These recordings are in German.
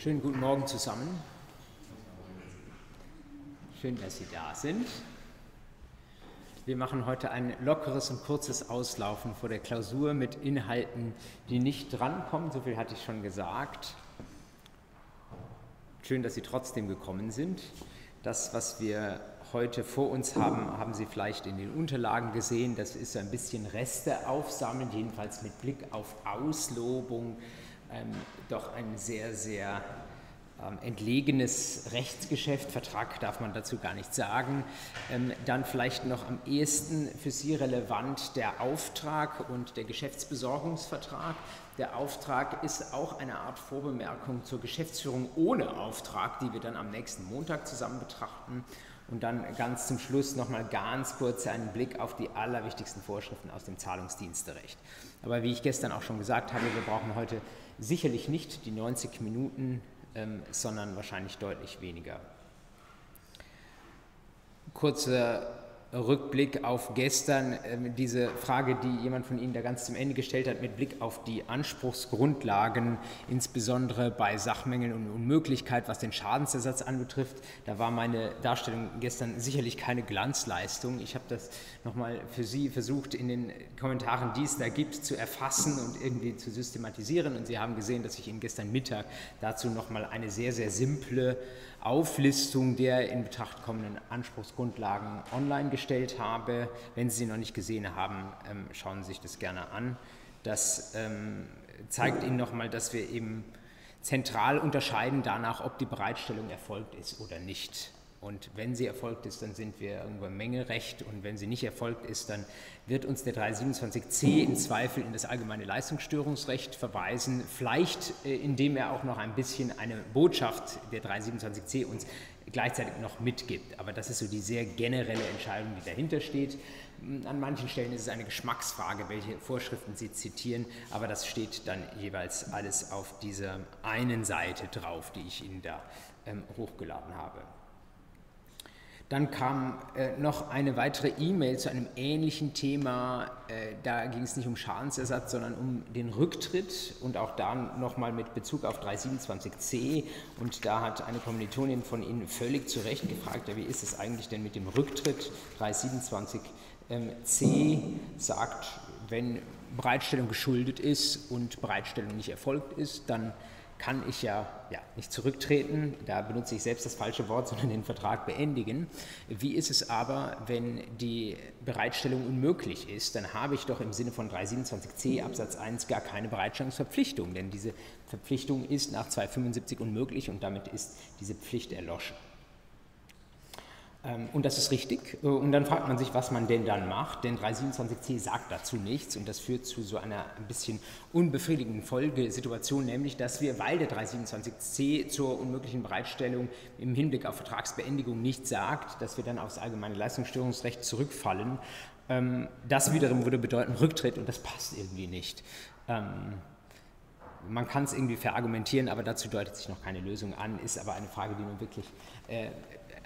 Schönen guten Morgen zusammen. Schön, dass Sie da sind. Wir machen heute ein lockeres und kurzes Auslaufen vor der Klausur mit Inhalten, die nicht drankommen. So viel hatte ich schon gesagt. Schön, dass Sie trotzdem gekommen sind. Das, was wir heute vor uns haben, haben Sie vielleicht in den Unterlagen gesehen. Das ist ein bisschen Reste aufsammeln, jedenfalls mit Blick auf Auslobung. Ähm, doch ein sehr, sehr ähm, entlegenes Rechtsgeschäft, Vertrag darf man dazu gar nicht sagen. Ähm, dann vielleicht noch am ehesten für Sie relevant der Auftrag und der Geschäftsbesorgungsvertrag. Der Auftrag ist auch eine Art Vorbemerkung zur Geschäftsführung ohne Auftrag, die wir dann am nächsten Montag zusammen betrachten. Und dann ganz zum Schluss nochmal ganz kurz einen Blick auf die allerwichtigsten Vorschriften aus dem Zahlungsdiensterecht. Aber wie ich gestern auch schon gesagt habe, wir brauchen heute sicherlich nicht die 90 Minuten, ähm, sondern wahrscheinlich deutlich weniger. Kurze Rückblick auf gestern, ähm, diese Frage, die jemand von Ihnen da ganz zum Ende gestellt hat, mit Blick auf die Anspruchsgrundlagen, insbesondere bei Sachmängeln und Unmöglichkeit, was den Schadensersatz anbetrifft. Da war meine Darstellung gestern sicherlich keine Glanzleistung. Ich habe das nochmal für Sie versucht, in den Kommentaren, die es da gibt, zu erfassen und irgendwie zu systematisieren. Und Sie haben gesehen, dass ich Ihnen gestern Mittag dazu nochmal eine sehr, sehr simple Auflistung der in Betracht kommenden Anspruchsgrundlagen online gestellt habe. Wenn Sie sie noch nicht gesehen haben, ähm, schauen Sie sich das gerne an. Das ähm, zeigt Ihnen nochmal, dass wir eben zentral unterscheiden danach, ob die Bereitstellung erfolgt ist oder nicht. Und wenn sie erfolgt ist, dann sind wir irgendwo im Mengerecht. Und wenn sie nicht erfolgt ist, dann wird uns der 327c im Zweifel in das allgemeine Leistungsstörungsrecht verweisen. Vielleicht, äh, indem er auch noch ein bisschen eine Botschaft der 327c uns gleichzeitig noch mitgibt. Aber das ist so die sehr generelle Entscheidung, die dahinter steht. An manchen Stellen ist es eine Geschmacksfrage, welche Vorschriften Sie zitieren, aber das steht dann jeweils alles auf dieser einen Seite drauf, die ich Ihnen da ähm, hochgeladen habe. Dann kam äh, noch eine weitere E-Mail zu einem ähnlichen Thema. Äh, da ging es nicht um Schadensersatz, sondern um den Rücktritt und auch da nochmal mit Bezug auf 327c. Und da hat eine Kommilitonin von Ihnen völlig zu Recht gefragt, ja, wie ist es eigentlich denn mit dem Rücktritt? 327c sagt, wenn Bereitstellung geschuldet ist und Bereitstellung nicht erfolgt ist, dann kann ich ja, ja nicht zurücktreten, da benutze ich selbst das falsche Wort, sondern den Vertrag beendigen. Wie ist es aber, wenn die Bereitstellung unmöglich ist? Dann habe ich doch im Sinne von 327c Absatz 1 gar keine Bereitstellungsverpflichtung, denn diese Verpflichtung ist nach 275 unmöglich und damit ist diese Pflicht erloschen. Ähm, und das ist richtig. Äh, und dann fragt man sich, was man denn dann macht, denn 327c sagt dazu nichts und das führt zu so einer ein bisschen unbefriedigenden Folgesituation, nämlich dass wir, weil der 327c zur unmöglichen Bereitstellung im Hinblick auf Vertragsbeendigung nichts sagt, dass wir dann aufs allgemeine Leistungsstörungsrecht zurückfallen. Ähm, das wiederum würde bedeuten Rücktritt und das passt irgendwie nicht. Ähm, man kann es irgendwie verargumentieren, aber dazu deutet sich noch keine Lösung an, ist aber eine Frage, die nun wirklich äh,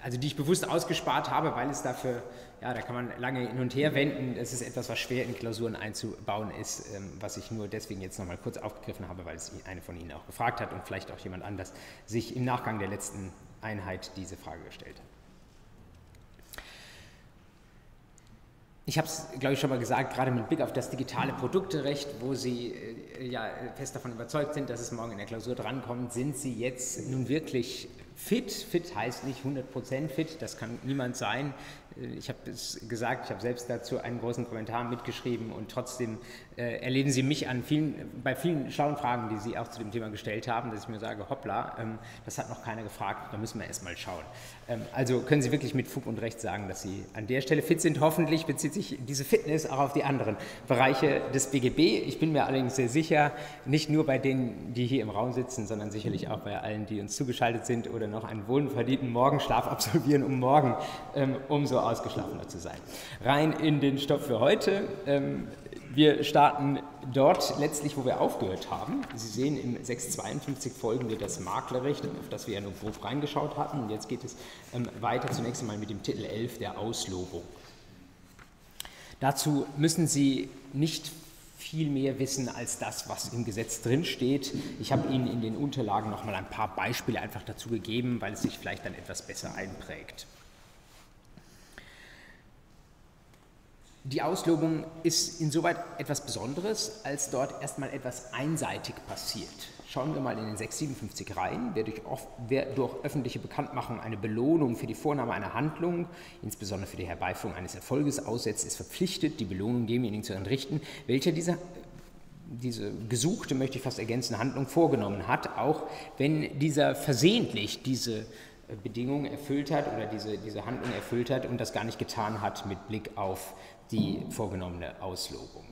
also die ich bewusst ausgespart habe, weil es dafür, ja, da kann man lange hin und her wenden. Das ist etwas, was schwer in Klausuren einzubauen ist, ähm, was ich nur deswegen jetzt nochmal kurz aufgegriffen habe, weil es eine von Ihnen auch gefragt hat und vielleicht auch jemand anders sich im Nachgang der letzten Einheit diese Frage gestellt hat. Ich habe es, glaube ich, schon mal gesagt, gerade mit Blick auf das digitale Produkterecht, wo Sie äh, ja fest davon überzeugt sind, dass es morgen in der Klausur drankommt, sind Sie jetzt nun wirklich fit. Fit heißt nicht 100% fit, das kann niemand sein. Ich habe es gesagt, ich habe selbst dazu einen großen Kommentar mitgeschrieben und trotzdem äh, erleben Sie mich an vielen, bei vielen schlauen Fragen, die Sie auch zu dem Thema gestellt haben, dass ich mir sage, hoppla, ähm, das hat noch keiner gefragt, da müssen wir erst mal schauen. Ähm, also können Sie wirklich mit Fug und Recht sagen, dass Sie an der Stelle fit sind. Hoffentlich bezieht sich diese Fitness auch auf die anderen Bereiche des BGB. Ich bin mir allerdings sehr sicher, nicht nur bei denen, die hier im Raum sitzen, sondern sicherlich auch bei allen, die uns zugeschaltet sind oder noch einen wohlverdienten Morgenschlaf absolvieren, um morgen ähm, umso ausgeschlafener zu sein. Rein in den Stoff für heute. Wir starten dort letztlich, wo wir aufgehört haben. Sie sehen im 652 folgende das Maklerrecht, auf das wir ja nur grob reingeschaut hatten. Und jetzt geht es ähm, weiter zunächst einmal mit dem Titel 11 der Auslobung. Dazu müssen Sie nicht viel mehr wissen als das, was im Gesetz drinsteht. Ich habe Ihnen in den Unterlagen noch mal ein paar Beispiele einfach dazu gegeben, weil es sich vielleicht dann etwas besser einprägt. Die Auslobung ist insoweit etwas Besonderes, als dort erstmal etwas einseitig passiert. Schauen wir mal in den 657 rein. Wer durch, wer durch, öffentliche Bekanntmachung eine Belohnung für die Vornahme einer Handlung, insbesondere für die Herbeiführung eines Erfolges aussetzt, ist verpflichtet, die Belohnung demjenigen zu entrichten, welcher diese, diese gesuchte, möchte ich fast ergänzen, Handlung vorgenommen hat, auch wenn dieser versehentlich diese Bedingung erfüllt hat oder diese, diese Handlung erfüllt hat und das gar nicht getan hat mit Blick auf die vorgenommene Auslobung.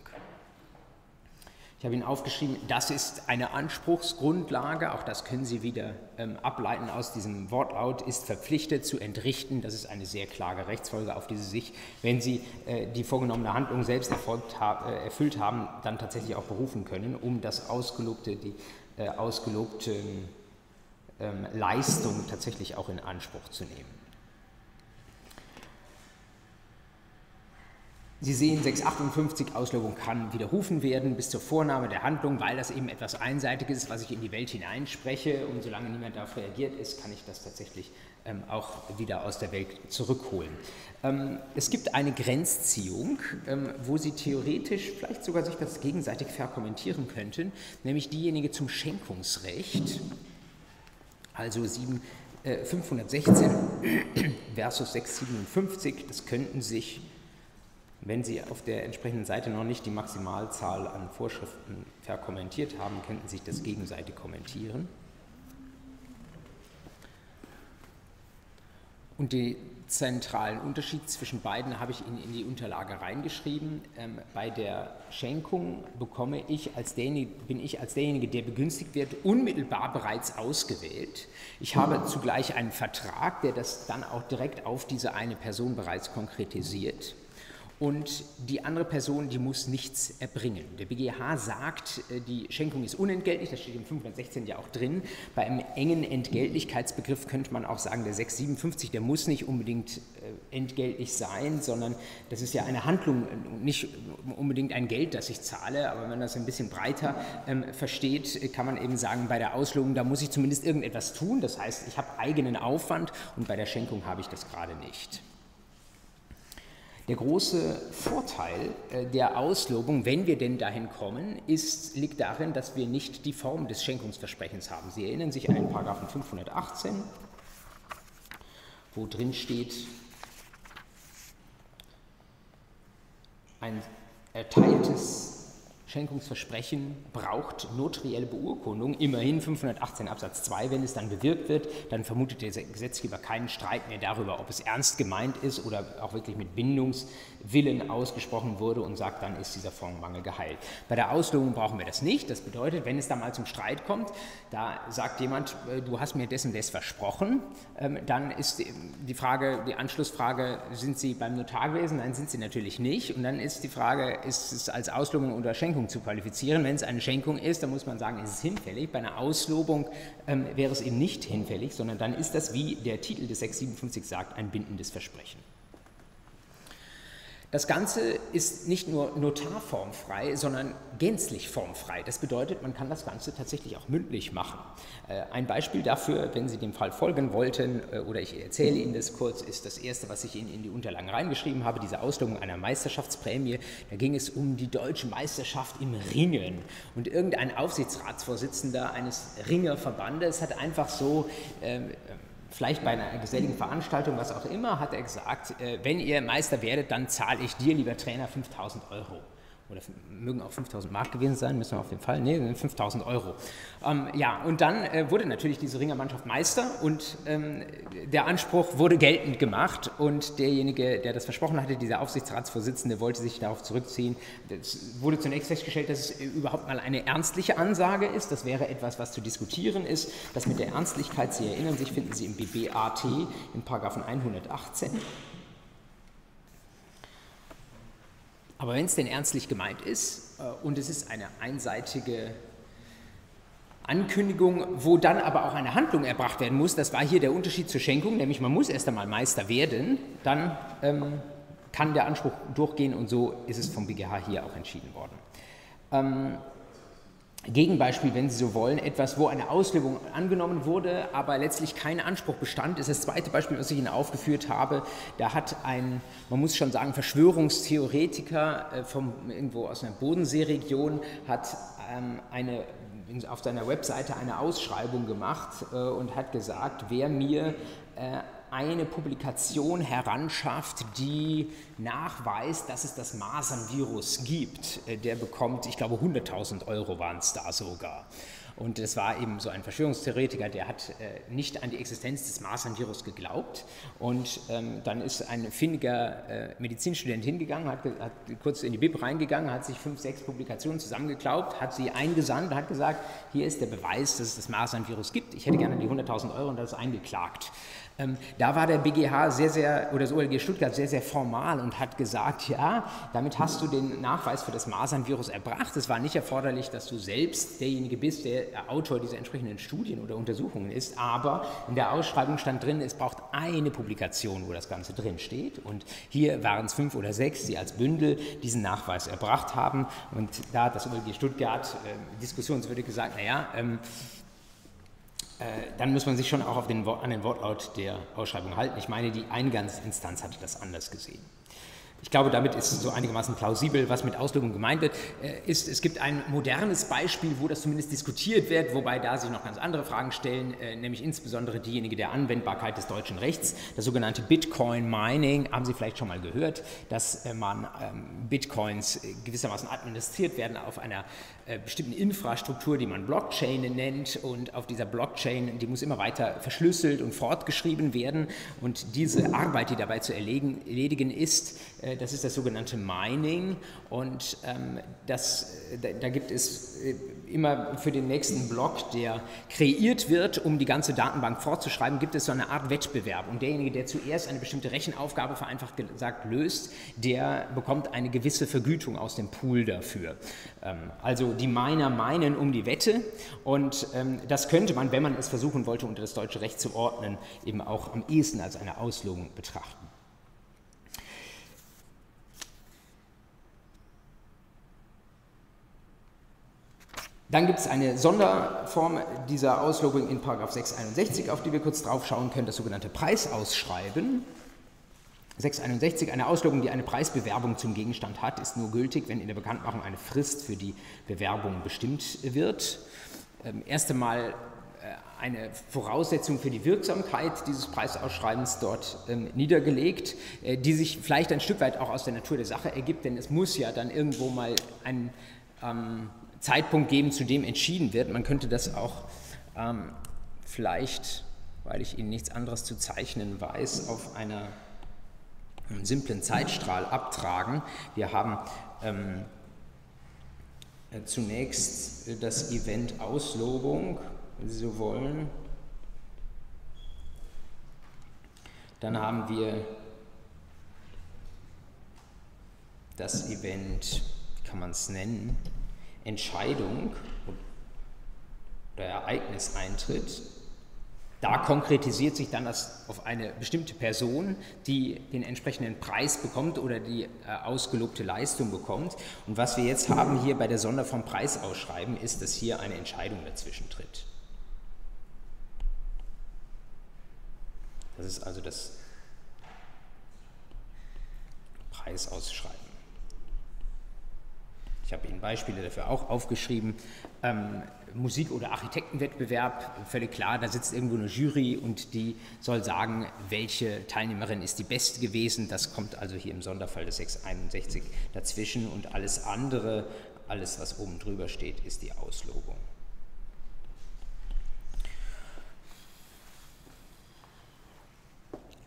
Ich habe Ihnen aufgeschrieben, das ist eine Anspruchsgrundlage, auch das können Sie wieder ähm, ableiten aus diesem Wortlaut, ist verpflichtet zu entrichten. Das ist eine sehr klare Rechtsfolge, auf die Sie sich, wenn Sie äh, die vorgenommene Handlung selbst erfolgt, äh, erfüllt haben, dann tatsächlich auch berufen können, um das ausgelobte, die äh, ausgelobte ähm, Leistung tatsächlich auch in Anspruch zu nehmen. Sie sehen, 658 Auslobung kann widerrufen werden bis zur Vornahme der Handlung, weil das eben etwas Einseitiges ist, was ich in die Welt hineinspreche. Und solange niemand darauf reagiert ist, kann ich das tatsächlich ähm, auch wieder aus der Welt zurückholen. Ähm, es gibt eine Grenzziehung, ähm, wo Sie theoretisch vielleicht sogar sich das gegenseitig verkommentieren könnten, nämlich diejenige zum Schenkungsrecht, also 7, äh, 516 versus 657. Das könnten sich wenn Sie auf der entsprechenden Seite noch nicht die Maximalzahl an Vorschriften verkommentiert haben, könnten Sie sich das gegenseitig kommentieren. Und den zentralen Unterschied zwischen beiden habe ich Ihnen in die Unterlage reingeschrieben. Ähm, bei der Schenkung bekomme ich als bin ich als derjenige, der begünstigt wird, unmittelbar bereits ausgewählt. Ich habe zugleich einen Vertrag, der das dann auch direkt auf diese eine Person bereits konkretisiert und die andere Person, die muss nichts erbringen. Der BGH sagt, äh, die Schenkung ist unentgeltlich, das steht im 516 ja auch drin. Bei einem engen Entgeltlichkeitsbegriff könnte man auch sagen, der 657, der muss nicht unbedingt äh, entgeltlich sein, sondern das ist ja eine Handlung, nicht unbedingt ein Geld, das ich zahle, aber wenn man das ein bisschen breiter ähm, versteht, kann man eben sagen, bei der Auslobung, da muss ich zumindest irgendetwas tun, das heißt, ich habe eigenen Aufwand und bei der Schenkung habe ich das gerade nicht. Der große Vorteil äh, der Auslobung, wenn wir denn dahin kommen, ist, liegt darin, dass wir nicht die Form des Schenkungsversprechens haben. Sie erinnern sich an den Paragraphen 518, wo drin steht, ein erteiltes Schenkungsversprechen braucht notarielle Beurkundung, immerhin 518 Absatz 2. Wenn es dann bewirkt wird, dann vermutet der Gesetzgeber keinen Streit mehr darüber, ob es ernst gemeint ist oder auch wirklich mit Bindungswillen ausgesprochen wurde und sagt, dann ist dieser Formmangel geheilt. Bei der Auslobung brauchen wir das nicht. Das bedeutet, wenn es da mal zum Streit kommt, da sagt jemand, äh, du hast mir dessen das versprochen, ähm, dann ist die Frage, die Anschlussfrage, sind Sie beim Notar gewesen? Nein, sind Sie natürlich nicht. Und dann ist die Frage, ist es als Auslobung oder Schenkung Schenkung zu qualifizieren. Wenn es eine Schenkung ist, dann muss man sagen, ist es hinfällig. Bei einer Auslobung ähm, wäre es eben nicht hinfällig, sondern dann ist das, wie der Titel des 657 sagt, ein bindendes Versprechen. Das Ganze ist nicht nur notarformfrei, sondern gänzlich formfrei. Das bedeutet, man kann das Ganze tatsächlich auch mündlich machen. Äh, ein Beispiel dafür, wenn Sie dem Fall folgen wollten, äh, oder ich erzähle Ihnen das kurz, ist das erste, was ich Ihnen in die Unterlagen reingeschrieben habe, diese Auslobung einer Meisterschaftsprämie. Da ging es um die deutsche Meisterschaft im Ringen. Und irgendein Aufsichtsratsvorsitzender eines Ringerverbandes hat einfach so ähm, vielleicht bei einer geselligen Veranstaltung, was auch immer, hat er gesagt, äh, wenn ihr Meister werdet, dann zahle ich dir, lieber Trainer, 5000 Euro oder mögen auch 5000 Mark gewesen sein, müssen wir auf jeden Fall, nee, 5000 Euro. Ähm, ja, und dann äh, wurde natürlich diese Ringermannschaft Meister und ähm, der Anspruch wurde geltend gemacht und derjenige, der das versprochen hatte, dieser Aufsichtsratsvorsitzende, wollte sich darauf zurückziehen. Es wurde zunächst festgestellt, dass es überhaupt mal eine ernstliche Ansage ist. Das wäre etwas, was zu diskutieren ist. Das mit der Ernstlichkeit, Sie erinnern sich, finden Sie im BBAT in Paragraphen 118. Aber wenn es denn ernstlich gemeint ist äh, und es ist eine einseitige Ankündigung, wo dann aber auch eine Handlung erbracht werden muss, das war hier der Unterschied zur Schenkung, nämlich man muss erst einmal Meister werden, dann ähm, kann der Anspruch durchgehen und so ist es vom BGH hier auch entschieden worden. Ähm, Gegenbeispiel, wenn Sie so wollen, etwas, wo eine Auslebung angenommen wurde, aber letztlich kein Anspruch bestand, ist das zweite Beispiel, was ich Ihnen aufgeführt habe. Da hat ein, man muss schon sagen, Verschwörungstheoretiker äh, vom, irgendwo aus einer Bodenseeregion hat ähm, eine, auf seiner Webseite eine Ausschreibung gemacht äh, und hat gesagt, wer mir äh, eine Publikation heranschafft, die nachweist, dass es das Masernvirus gibt. Äh, der bekommt, ich glaube, 100.000 Euro waren es da sogar. Und es war eben so ein Verschwörungstheoretiker, der hat äh, nicht an die Existenz des Masernvirus geglaubt. Und ähm, dann ist ein findiger äh, Medizinstudent hingegangen, hat, hat, kurz in die Bib reingegangen, hat sich fünf, sechs Publikationen zusammengeklaubt, hat sie eingesandt, hat gesagt, hier ist der Beweis, dass es das Masernvirus gibt. Ich hätte gerne die 100.000 Euro und das eingeklagt. Ähm, da war der BGH sehr, sehr, oder das OLG Stuttgart sehr, sehr formal und hat gesagt, ja, damit hast du den Nachweis für das Masernvirus erbracht. Es war nicht erforderlich, dass du selbst derjenige bist, der Autor dieser entsprechenden Studien oder Untersuchungen ist, aber in der Ausschreibung stand drin, es braucht eine Publikation, wo das Ganze drin steht. Und hier waren es fünf oder sechs, die als Bündel diesen Nachweis erbracht haben. Und da hat das OLG Stuttgart äh, diskussionswürdig gesagt, naja, ähm, äh, dann muss man sich schon auch den, an den Wortlaut der Ausschreibung halten. Ich meine, die Eingangsinstanz hatte das anders gesehen. Ich glaube, damit ist es so einigermaßen plausibel, was mit Auslegung gemeint wird. Äh, ist, es gibt ein modernes Beispiel, wo das zumindest diskutiert wird, wobei da sich noch ganz andere Fragen stellen, äh, nämlich insbesondere diejenige der Anwendbarkeit des deutschen Rechts. Das sogenannte Bitcoin Mining, haben Sie vielleicht schon mal gehört, dass äh, man ähm, Bitcoins gewissermaßen administriert werden auf einer bestimmten Infrastruktur, die man Blockchain nennt. Und auf dieser Blockchain, die muss immer weiter verschlüsselt und fortgeschrieben werden. Und diese Arbeit, die dabei zu erledigen ist, äh, das ist das sogenannte Mining und ähm, das, da, da, gibt es äh, immer für den nächsten Block, der kreiert wird, um die ganze Datenbank fortzuschreiben, gibt es so eine Art Wettbewerb. Und derjenige, der zuerst eine bestimmte Rechenaufgabe vereinfacht gesagt löst, der bekommt eine gewisse Vergütung aus dem Pool dafür. Ähm, also die Miner meinen um die Wette und ähm, das könnte man, wenn man es versuchen wollte, unter das deutsche Recht zu ordnen, eben auch am ehesten als eine Auslösung betrachten. Dann gibt es eine Sonderform dieser Auslobung in 661, auf die wir kurz drauf schauen können, das sogenannte Preisausschreiben. 661, eine Auslobung, die eine Preisbewerbung zum Gegenstand hat, ist nur gültig, wenn in der Bekanntmachung eine Frist für die Bewerbung bestimmt wird. Ähm, erst einmal äh, eine Voraussetzung für die Wirksamkeit dieses Preisausschreibens dort ähm, niedergelegt, äh, die sich vielleicht ein Stück weit auch aus der Natur der Sache ergibt, denn es muss ja dann irgendwo mal ein ähm, Zeitpunkt geben, zu dem entschieden wird. Man könnte das auch ähm, vielleicht, weil ich Ihnen nichts anderes zu zeichnen weiß, auf einer einem simplen Zeitstrahl abtragen. Wir haben ähm, äh, zunächst das Event Auslobung, wenn Sie so wollen. Dann haben wir das Event, wie kann man es nennen, Entscheidung oder Ereignis eintritt, da konkretisiert sich dann das auf eine bestimmte Person, die den entsprechenden Preis bekommt oder die äh, ausgelobte Leistung bekommt. Und was wir jetzt haben hier bei der Sonderform Preisausschreiben, ist, dass hier eine Entscheidung dazwischen tritt. Das ist also das Preisausschreiben. Ich habe Ihnen Beispiele dafür auch aufgeschrieben. Ähm, Musik- oder Architektenwettbewerb, völlig klar, da sitzt irgendwo eine Jury und die soll sagen, welche Teilnehmerin ist die beste gewesen. Das kommt also hier im Sonderfall des 661 dazwischen und alles andere, alles was oben drüber steht, ist die Auslobung.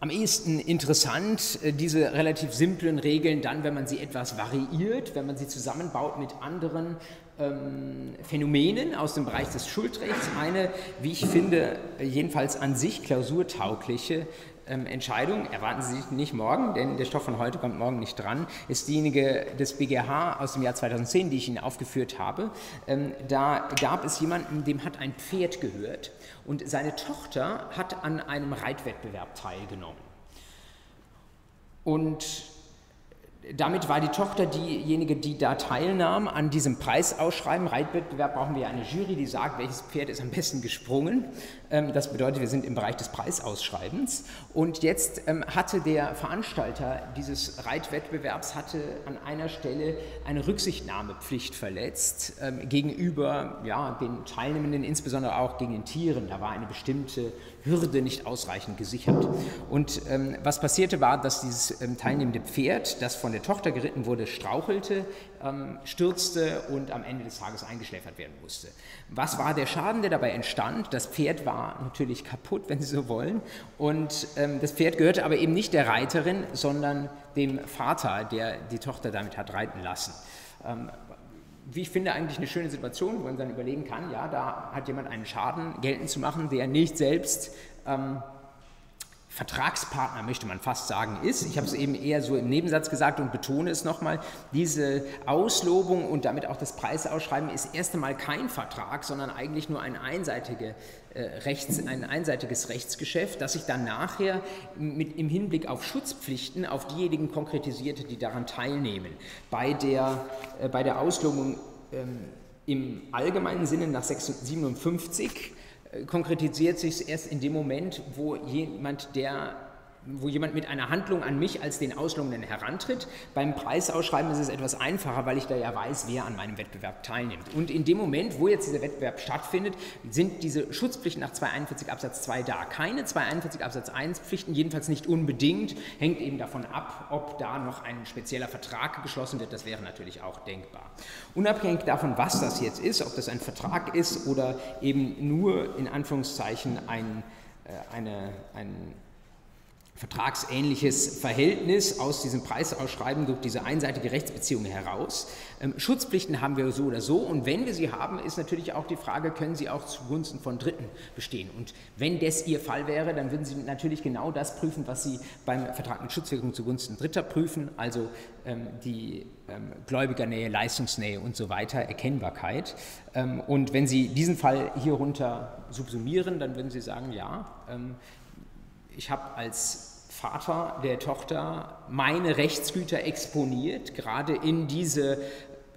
Am ehesten interessant, äh, diese relativ simplen Regeln dann, wenn man sie etwas variiert, wenn man sie zusammenbaut mit anderen ähm, Phänomenen aus dem Bereich des Schuldrechts. Eine, wie ich finde, jedenfalls an sich klausurtaugliche ähm, Entscheidung, erwarten Sie nicht morgen, denn der Stoff von heute kommt morgen nicht dran, ist diejenige des BGH aus dem Jahr 2010, die ich Ihnen aufgeführt habe. Ähm, da gab es jemanden, dem hat ein Pferd gehört und seine Tochter hat an einem Reitwettbewerb teilgenommen. Und damit war die Tochter diejenige, die da teilnahm an diesem Preisausschreiben. Reitwettbewerb brauchen wir eine Jury, die sagt, welches Pferd ist am besten gesprungen. Ähm, das bedeutet, wir sind im Bereich des Preisausschreibens. Und jetzt ähm, hatte der Veranstalter dieses Reitwettbewerbs hatte an einer Stelle eine Rücksichtnahmepflicht verletzt ähm, gegenüber ja, den Teilnehmenden, insbesondere auch gegen den Tieren. Da war eine bestimmte Hürde nicht ausreichend gesichert. Und ähm, was passierte war, dass dieses ähm, teilnehmende Pferd, das von der Tochter geritten wurde, strauchelte, ähm, stürzte und am Ende des Tages eingeschläfert werden musste. Was war der Schaden, der dabei entstand? Das Pferd war natürlich kaputt, wenn Sie so wollen. Und ähm, das Pferd gehörte aber eben nicht der Reiterin, sondern dem Vater, der die Tochter damit hat reiten lassen ähm, wie ich finde, eigentlich eine schöne Situation, wo man dann überlegen kann, ja, da hat jemand einen Schaden geltend zu machen, der nicht selbst ähm, Vertragspartner, möchte man fast sagen, ist. Ich habe es eben eher so im Nebensatz gesagt und betone es nochmal, diese Auslobung und damit auch das Preisausschreiben ist erst einmal kein Vertrag, sondern eigentlich nur ein, einseitige, äh, Rechts, ein einseitiges Rechtsgeschäft, das sich dann nachher mit, im Hinblick auf Schutzpflichten auf diejenigen konkretisiert, die daran teilnehmen. Bei der, äh, bei der Auslobung ähm, im allgemeinen Sinne nach 57 konkretisiert sich es erst in dem Moment, wo jemand, der wo jemand mit einer Handlung an mich als den Auslogenden herantritt. Beim Preisausschreiben ist es etwas einfacher, weil ich da ja weiß, wer an meinem Wettbewerb teilnimmt. Und in dem Moment, wo jetzt dieser Wettbewerb stattfindet, sind diese Schutzpflichten nach 241 Absatz 2 da. Keine 241 Absatz 1 Pflichten, jedenfalls nicht unbedingt, hängt eben davon ab, ob da noch ein spezieller Vertrag geschlossen wird. Das wäre natürlich auch denkbar. Unabhängig davon, was das jetzt ist, ob das ein Vertrag ist oder eben nur in Anführungszeichen ein, äh, eine, ein vertragsähnliches Verhältnis aus diesem Preisausschreiben durch diese einseitige Rechtsbeziehung heraus. Ähm, Schutzpflichten haben wir so oder so und wenn wir sie haben, ist natürlich auch die Frage, können sie auch zugunsten von Dritten bestehen? Und wenn das ihr Fall wäre, dann würden sie natürlich genau das prüfen, was sie beim Vertrag mit Schutzwirkung zugunsten Dritter prüfen, also ähm, die ähm, Gläubigernähe, Leistungsnähe und so weiter, Erkennbarkeit. Und wenn Sie diesen Fall hierunter subsumieren, dann würden Sie sagen, ja, ich habe als Vater der Tochter meine Rechtsgüter exponiert, gerade in diese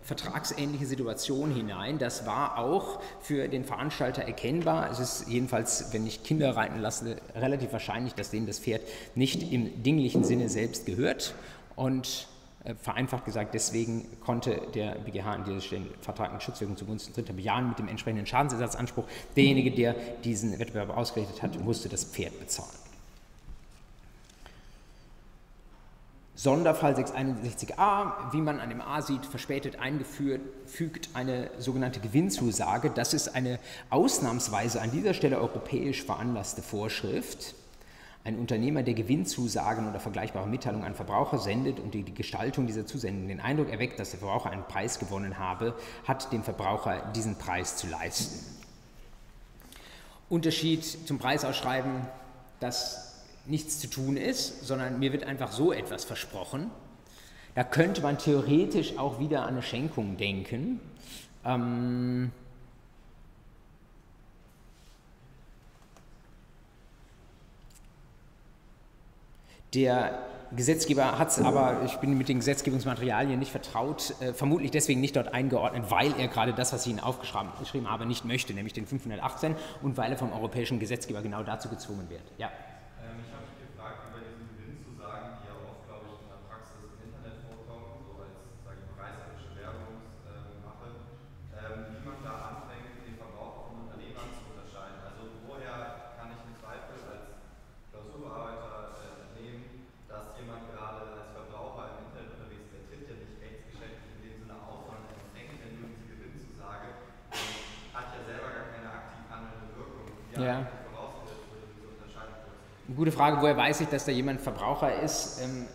vertragsähnliche Situation hinein. Das war auch für den Veranstalter erkennbar. Es ist jedenfalls, wenn ich Kinder reiten lasse, relativ wahrscheinlich, dass denen das Pferd nicht im dinglichen Sinne selbst gehört. Und äh, vereinfacht gesagt, deswegen konnte der BGH an dieser Stelle Vertrag mit Schutzwirkung zugunsten Dritter bejahen mit dem entsprechenden Schadensersatzanspruch. Derjenige, der diesen Wettbewerb ausgerichtet hat, musste das Pferd bezahlen. Sonderfall 661a, wie man an dem A sieht, verspätet eingeführt, fügt eine sogenannte Gewinnzusage. Das ist eine ausnahmsweise an dieser Stelle europäisch veranlasste Vorschrift. Ein Unternehmer, der Gewinnzusagen oder vergleichbare Mitteilungen an Verbraucher sendet und die, Gestaltung dieser Zusendung den Eindruck erweckt, dass der Verbraucher einen Preis gewonnen habe, hat dem Verbraucher diesen Preis zu leisten. Unterschied zum Preisausschreiben, das nichts zu tun ist, sondern mir wird einfach so etwas versprochen. Da könnte man theoretisch auch wieder an eine Schenkung denken. Ähm der Gesetzgeber hat es aber, ich bin mit den Gesetzgebungsmaterialien nicht vertraut, äh, vermutlich deswegen nicht dort eingeordnet, weil er gerade das, was ich Ihnen aufgeschrieben habe, nicht möchte, nämlich den 518 und weil er vom europäischen Gesetzgeber genau dazu gezwungen wird. Ja. Ja. Gute Frage, woher weiß ich, dass da jemand Verbraucher ist? Ähm,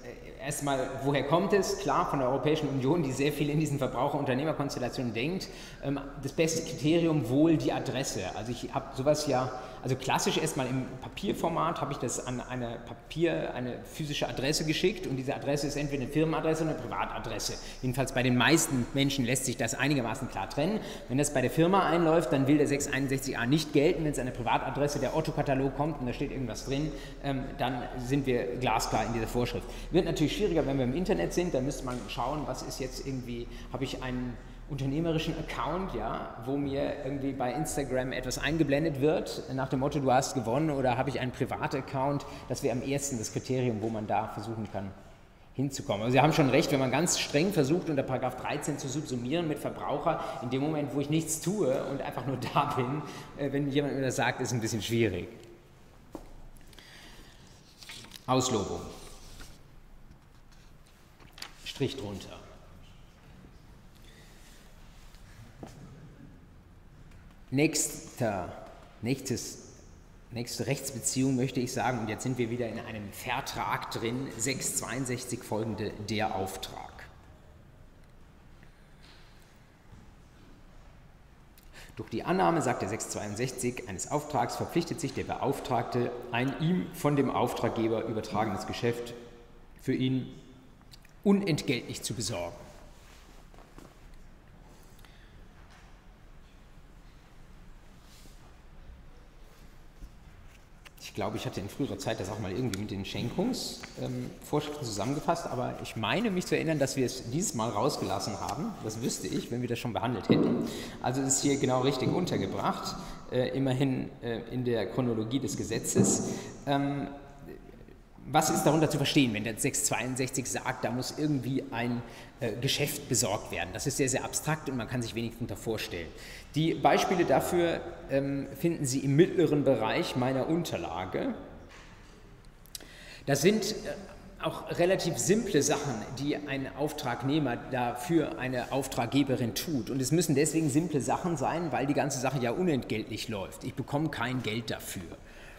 erstmal, woher kommt es? Klar, von der Europäischen Union, die sehr viel in diesen Verbraucher-Unternehmer-Konstellationen denkt. Ähm, das beste Kriterium wohl die Adresse. Also ich habe sowas ja also klassisch erstmal im Papierformat habe ich das an eine Papier, eine physische Adresse geschickt und diese Adresse ist entweder eine Firmenadresse oder eine Privatadresse. Jedenfalls bei den meisten Menschen lässt sich das einigermaßen klar trennen. Wenn das bei der Firma einläuft, dann will der 661a nicht gelten. Wenn es eine Privatadresse der Otto-Katalog kommt und da steht irgendwas drin, ähm, dann sind wir glasklar in dieser Vorschrift. Wird natürlich schwieriger, wenn wir im Internet sind, da müsste man schauen, was ist jetzt irgendwie, habe ich einen unternehmerischen Account, ja, wo mir irgendwie bei Instagram etwas eingeblendet wird, nach dem Motto, du hast gewonnen, oder habe ich einen privaten Account, das wäre am ersten das Kriterium, wo man da versuchen kann hinzukommen. Also Sie haben schon recht, wenn man ganz streng versucht, unter 13 zu subsumieren mit Verbraucher, in dem Moment, wo ich nichts tue und einfach nur da bin, äh, wenn jemand mir das sagt, ist ein bisschen schwierig. Auslobung. Strich drunter. Nächster, nächstes Nächste Rechtsbeziehung möchte ich sagen, und jetzt sind wir wieder in einem Vertrag drin, 662 folgende, der Auftrag. Durch die Annahme, sagt der 662, eines Auftrags verpflichtet sich der Beauftragte, ein ihm von dem Auftraggeber übertragenes Geschäft für ihn unentgeltlich zu besorgen. Ich glaube, ich hatte in früherer Zeit das auch mal irgendwie mit den Schenkungsvorschriften ähm, zusammengefasst, aber ich meine mich zu erinnern, dass wir es dieses Mal rausgelassen haben. Das wüsste ich, wenn wir das schon behandelt hätten. Also es ist hier genau richtig untergebracht, äh, immerhin äh, in der Chronologie des Gesetzes. Ähm, was ist darunter zu verstehen, wenn der 662 sagt, da muss irgendwie ein äh, Geschäft besorgt werden? Das ist sehr, sehr abstrakt und man kann sich wenig darunter vorstellen. Die Beispiele dafür ähm, finden Sie im mittleren Bereich meiner Unterlage. Das sind äh, auch relativ simple Sachen, die ein Auftragnehmer dafür eine Auftraggeberin tut. Und es müssen deswegen simple Sachen sein, weil die ganze Sache ja unentgeltlich läuft. Ich bekomme kein Geld dafür.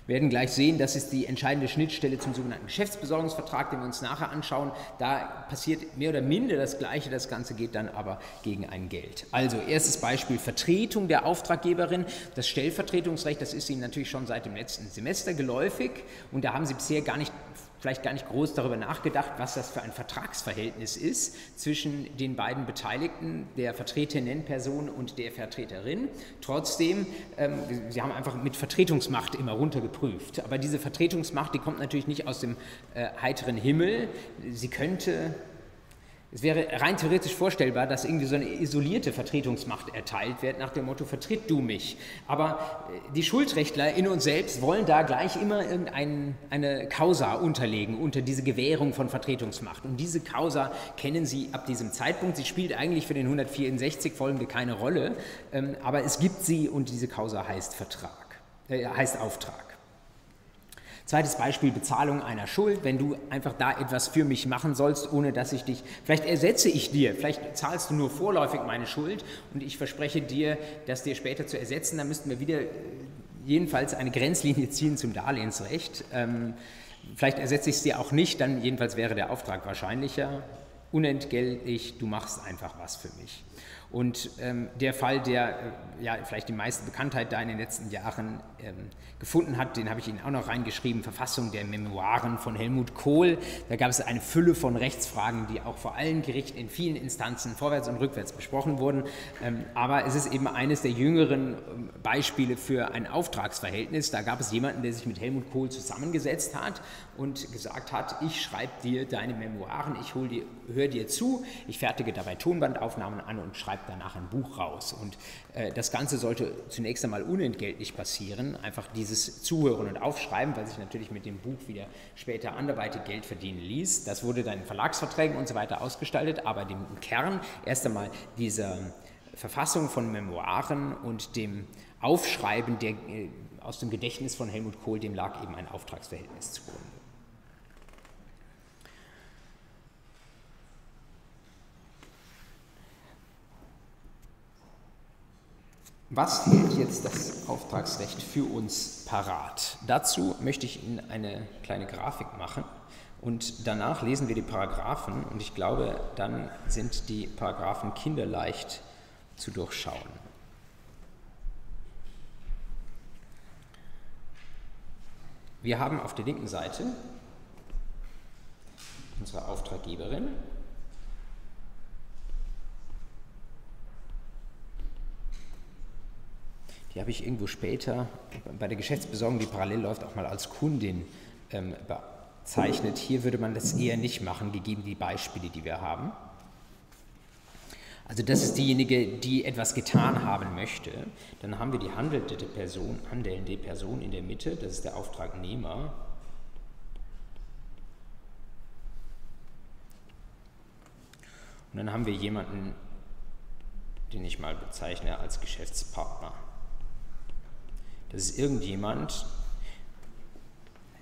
Wir werden gleich sehen, das ist die entscheidende Schnittstelle zum sogenannten Geschäftsbesorgungsvertrag, den wir uns nachher anschauen. Da passiert mehr oder minder das Gleiche, das Ganze geht dann aber gegen ein Geld. Also erstes Beispiel Vertretung der Auftraggeberin. Das Stellvertretungsrecht, das ist Ihnen natürlich schon seit dem letzten Semester geläufig und da haben Sie bisher gar nicht vielleicht gar nicht groß darüber nachgedacht, was das für ein Vertragsverhältnis ist zwischen den beiden Beteiligten, der vertretenen Person und der Vertreterin. Trotzdem, ähm, Sie haben einfach mit Vertretungsmacht immer runtergeprüft. Aber diese Vertretungsmacht, die kommt natürlich nicht aus dem äh, heiteren Himmel. Sie könnte es wäre rein theoretisch vorstellbar, dass irgendwie so eine isolierte Vertretungsmacht erteilt wird, nach dem Motto, vertritt du mich. Aber äh, die Schuldrechtler in uns selbst wollen da gleich immer irgendeine Causa unterlegen unter diese Gewährung von Vertretungsmacht. Und diese Causa kennen Sie ab diesem Zeitpunkt. Sie spielt eigentlich für den 164 folgende keine Rolle, ähm, aber es gibt sie und diese Causa heißt Vertrag, äh, heißt Auftrag. Zweites Beispiel, Bezahlung einer Schuld. Wenn du einfach da etwas für mich machen sollst, ohne dass ich dich, vielleicht ersetze ich dir, vielleicht zahlst du nur vorläufig meine Schuld und ich verspreche dir, das dir später zu ersetzen, dann müssten wir wieder äh, jedenfalls eine Grenzlinie ziehen zum Darlehensrecht. Ähm, vielleicht ersetze ich es dir auch nicht, dann jedenfalls wäre der Auftrag wahrscheinlicher. Unentgeltlich, du machst einfach was für mich. Und ähm, der Fall, der äh, ja vielleicht die meiste Bekanntheit da in den letzten Jahren ähm, gefunden hat, den habe ich Ihnen auch noch reingeschrieben, Verfassung der Memoiren von Helmut Kohl. Da gab es eine Fülle von Rechtsfragen, die auch vor allen Gerichten in vielen Instanzen vorwärts und rückwärts besprochen wurden. Ähm, aber es ist eben eines der jüngeren ähm, Beispiele für ein Auftragsverhältnis. Da gab es jemanden, der sich mit Helmut Kohl zusammengesetzt hat und gesagt hat, ich schreibe dir deine Memoiren, ich höre dir zu, ich fertige dabei Tonbandaufnahmen an und schreibe danach ein Buch raus. Und äh, das Ganze sollte zunächst einmal unentgeltlich passieren, einfach dieses Zuhören und Aufschreiben, weil sich natürlich mit dem Buch wieder später anderweitig Geld verdienen ließ. Das wurde dann in Verlagsverträgen und so weiter ausgestaltet, aber dem Kern erst einmal dieser Verfassung von Memoiren und dem Aufschreiben der, äh, aus dem Gedächtnis von Helmut Kohl, dem lag eben ein Auftragsverhältnis zugrunde. Was hält jetzt das Auftragsrecht für uns parat? Dazu möchte ich Ihnen eine kleine Grafik machen und danach lesen wir die Paragraphen und ich glaube, dann sind die Paragraphen kinderleicht zu durchschauen. Wir haben auf der linken Seite unsere Auftraggeberin, Die habe ich irgendwo später bei der Geschäftsbesorgung, die parallel läuft, auch mal als Kundin ähm, bezeichnet. Hier würde man das eher nicht machen, gegeben die Beispiele, die wir haben. Also das ist diejenige, die etwas getan haben möchte. Dann haben wir die handelnde Person, handelnde Person in der Mitte, das ist der Auftragnehmer. Und dann haben wir jemanden, den ich mal bezeichne als Geschäftspartner. Das ist irgendjemand,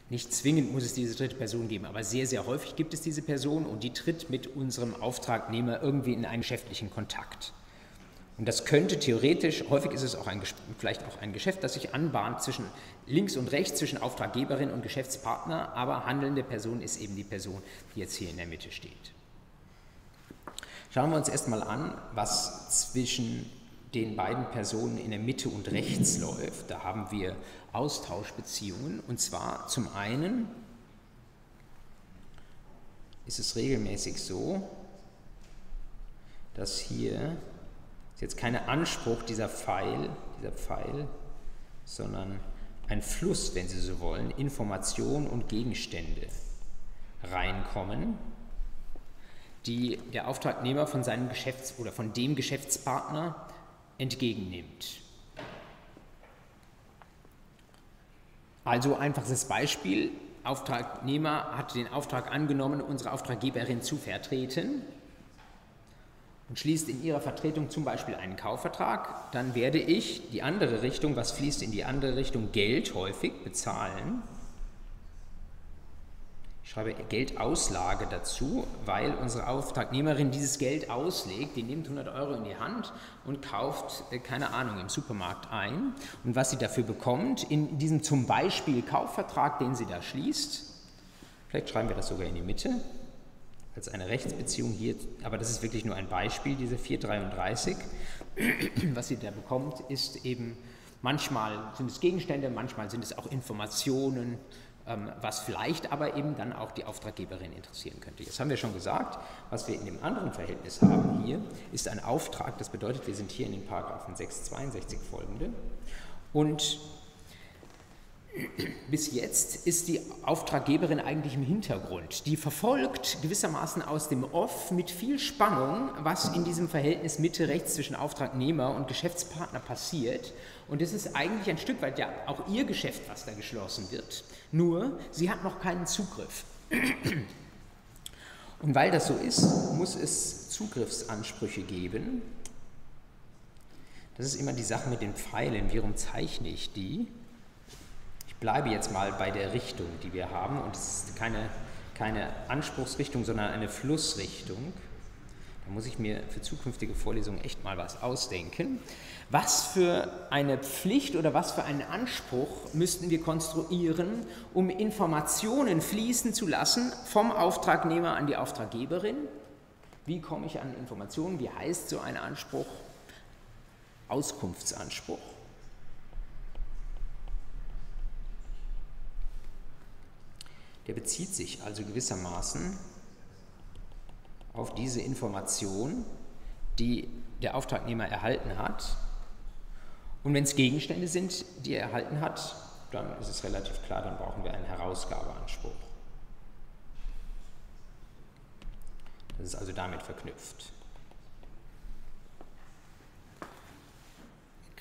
nicht zwingend muss es diese dritte Person geben, aber sehr, sehr häufig gibt es diese Person und die tritt mit unserem Auftragnehmer irgendwie in einen geschäftlichen Kontakt. Und das könnte theoretisch, häufig ist es auch ein, vielleicht auch ein Geschäft, das sich anbahnt zwischen links und rechts, zwischen Auftraggeberin und Geschäftspartner, aber handelnde Person ist eben die Person, die jetzt hier in der Mitte steht. Schauen wir uns erstmal an, was zwischen den beiden Personen in der Mitte und rechts läuft. Da haben wir Austauschbeziehungen. Und zwar zum einen ist es regelmäßig so, dass hier ist jetzt kein Anspruch dieser Pfeil, dieser Pfeil, sondern ein Fluss, wenn Sie so wollen, Informationen und Gegenstände reinkommen, die der Auftragnehmer von seinem Geschäfts- oder von dem Geschäftspartner entgegennimmt. Also einfaches Beispiel, Auftragnehmer hat den Auftrag angenommen, unsere Auftraggeberin zu vertreten und schließt in ihrer Vertretung zum Beispiel einen Kaufvertrag, dann werde ich die andere Richtung, was fließt in die andere Richtung, Geld häufig bezahlen schreibe Geldauslage dazu, weil unsere Auftragnehmerin dieses Geld auslegt. Die nimmt 100 Euro in die Hand und kauft, äh, keine Ahnung, im Supermarkt ein. Und was sie dafür bekommt, in diesem zum Beispiel Kaufvertrag, den sie da schließt, vielleicht schreiben wir das sogar in die Mitte, als eine Rechtsbeziehung hier, aber das ist wirklich nur ein Beispiel, diese 433. Was sie da bekommt, ist eben, manchmal sind es Gegenstände, manchmal sind es auch Informationen, was vielleicht aber eben dann auch die Auftraggeberin interessieren könnte. Jetzt haben wir schon gesagt, was wir in dem anderen Verhältnis haben hier, ist ein Auftrag. Das bedeutet, wir sind hier in den Paragraphen 662 folgende. Und bis jetzt ist die Auftraggeberin eigentlich im Hintergrund. Die verfolgt gewissermaßen aus dem Off mit viel Spannung, was in diesem Verhältnis Mitte-Rechts zwischen Auftragnehmer und Geschäftspartner passiert. Und es ist eigentlich ein Stück weit ja auch ihr Geschäft, was da geschlossen wird. Nur, sie hat noch keinen Zugriff. Und weil das so ist, muss es Zugriffsansprüche geben. Das ist immer die Sache mit den Pfeilen. Warum zeichne ich die? bleibe jetzt mal bei der Richtung, die wir haben. Und es ist keine, keine Anspruchsrichtung, sondern eine Flussrichtung. Muss ich mir für zukünftige Vorlesungen echt mal was ausdenken. Was für eine Pflicht oder was für einen Anspruch müssten wir konstruieren, um Informationen fließen zu lassen vom Auftragnehmer an die Auftraggeberin? Wie komme ich an Informationen? Wie heißt so ein Anspruch? Auskunftsanspruch. der bezieht sich also gewissermaßen auf diese Information, die der Auftragnehmer erhalten hat. Und wenn es Gegenstände sind, die er erhalten hat, dann ist es relativ klar, dann brauchen wir einen Herausgabeanspruch. Das ist also damit verknüpft.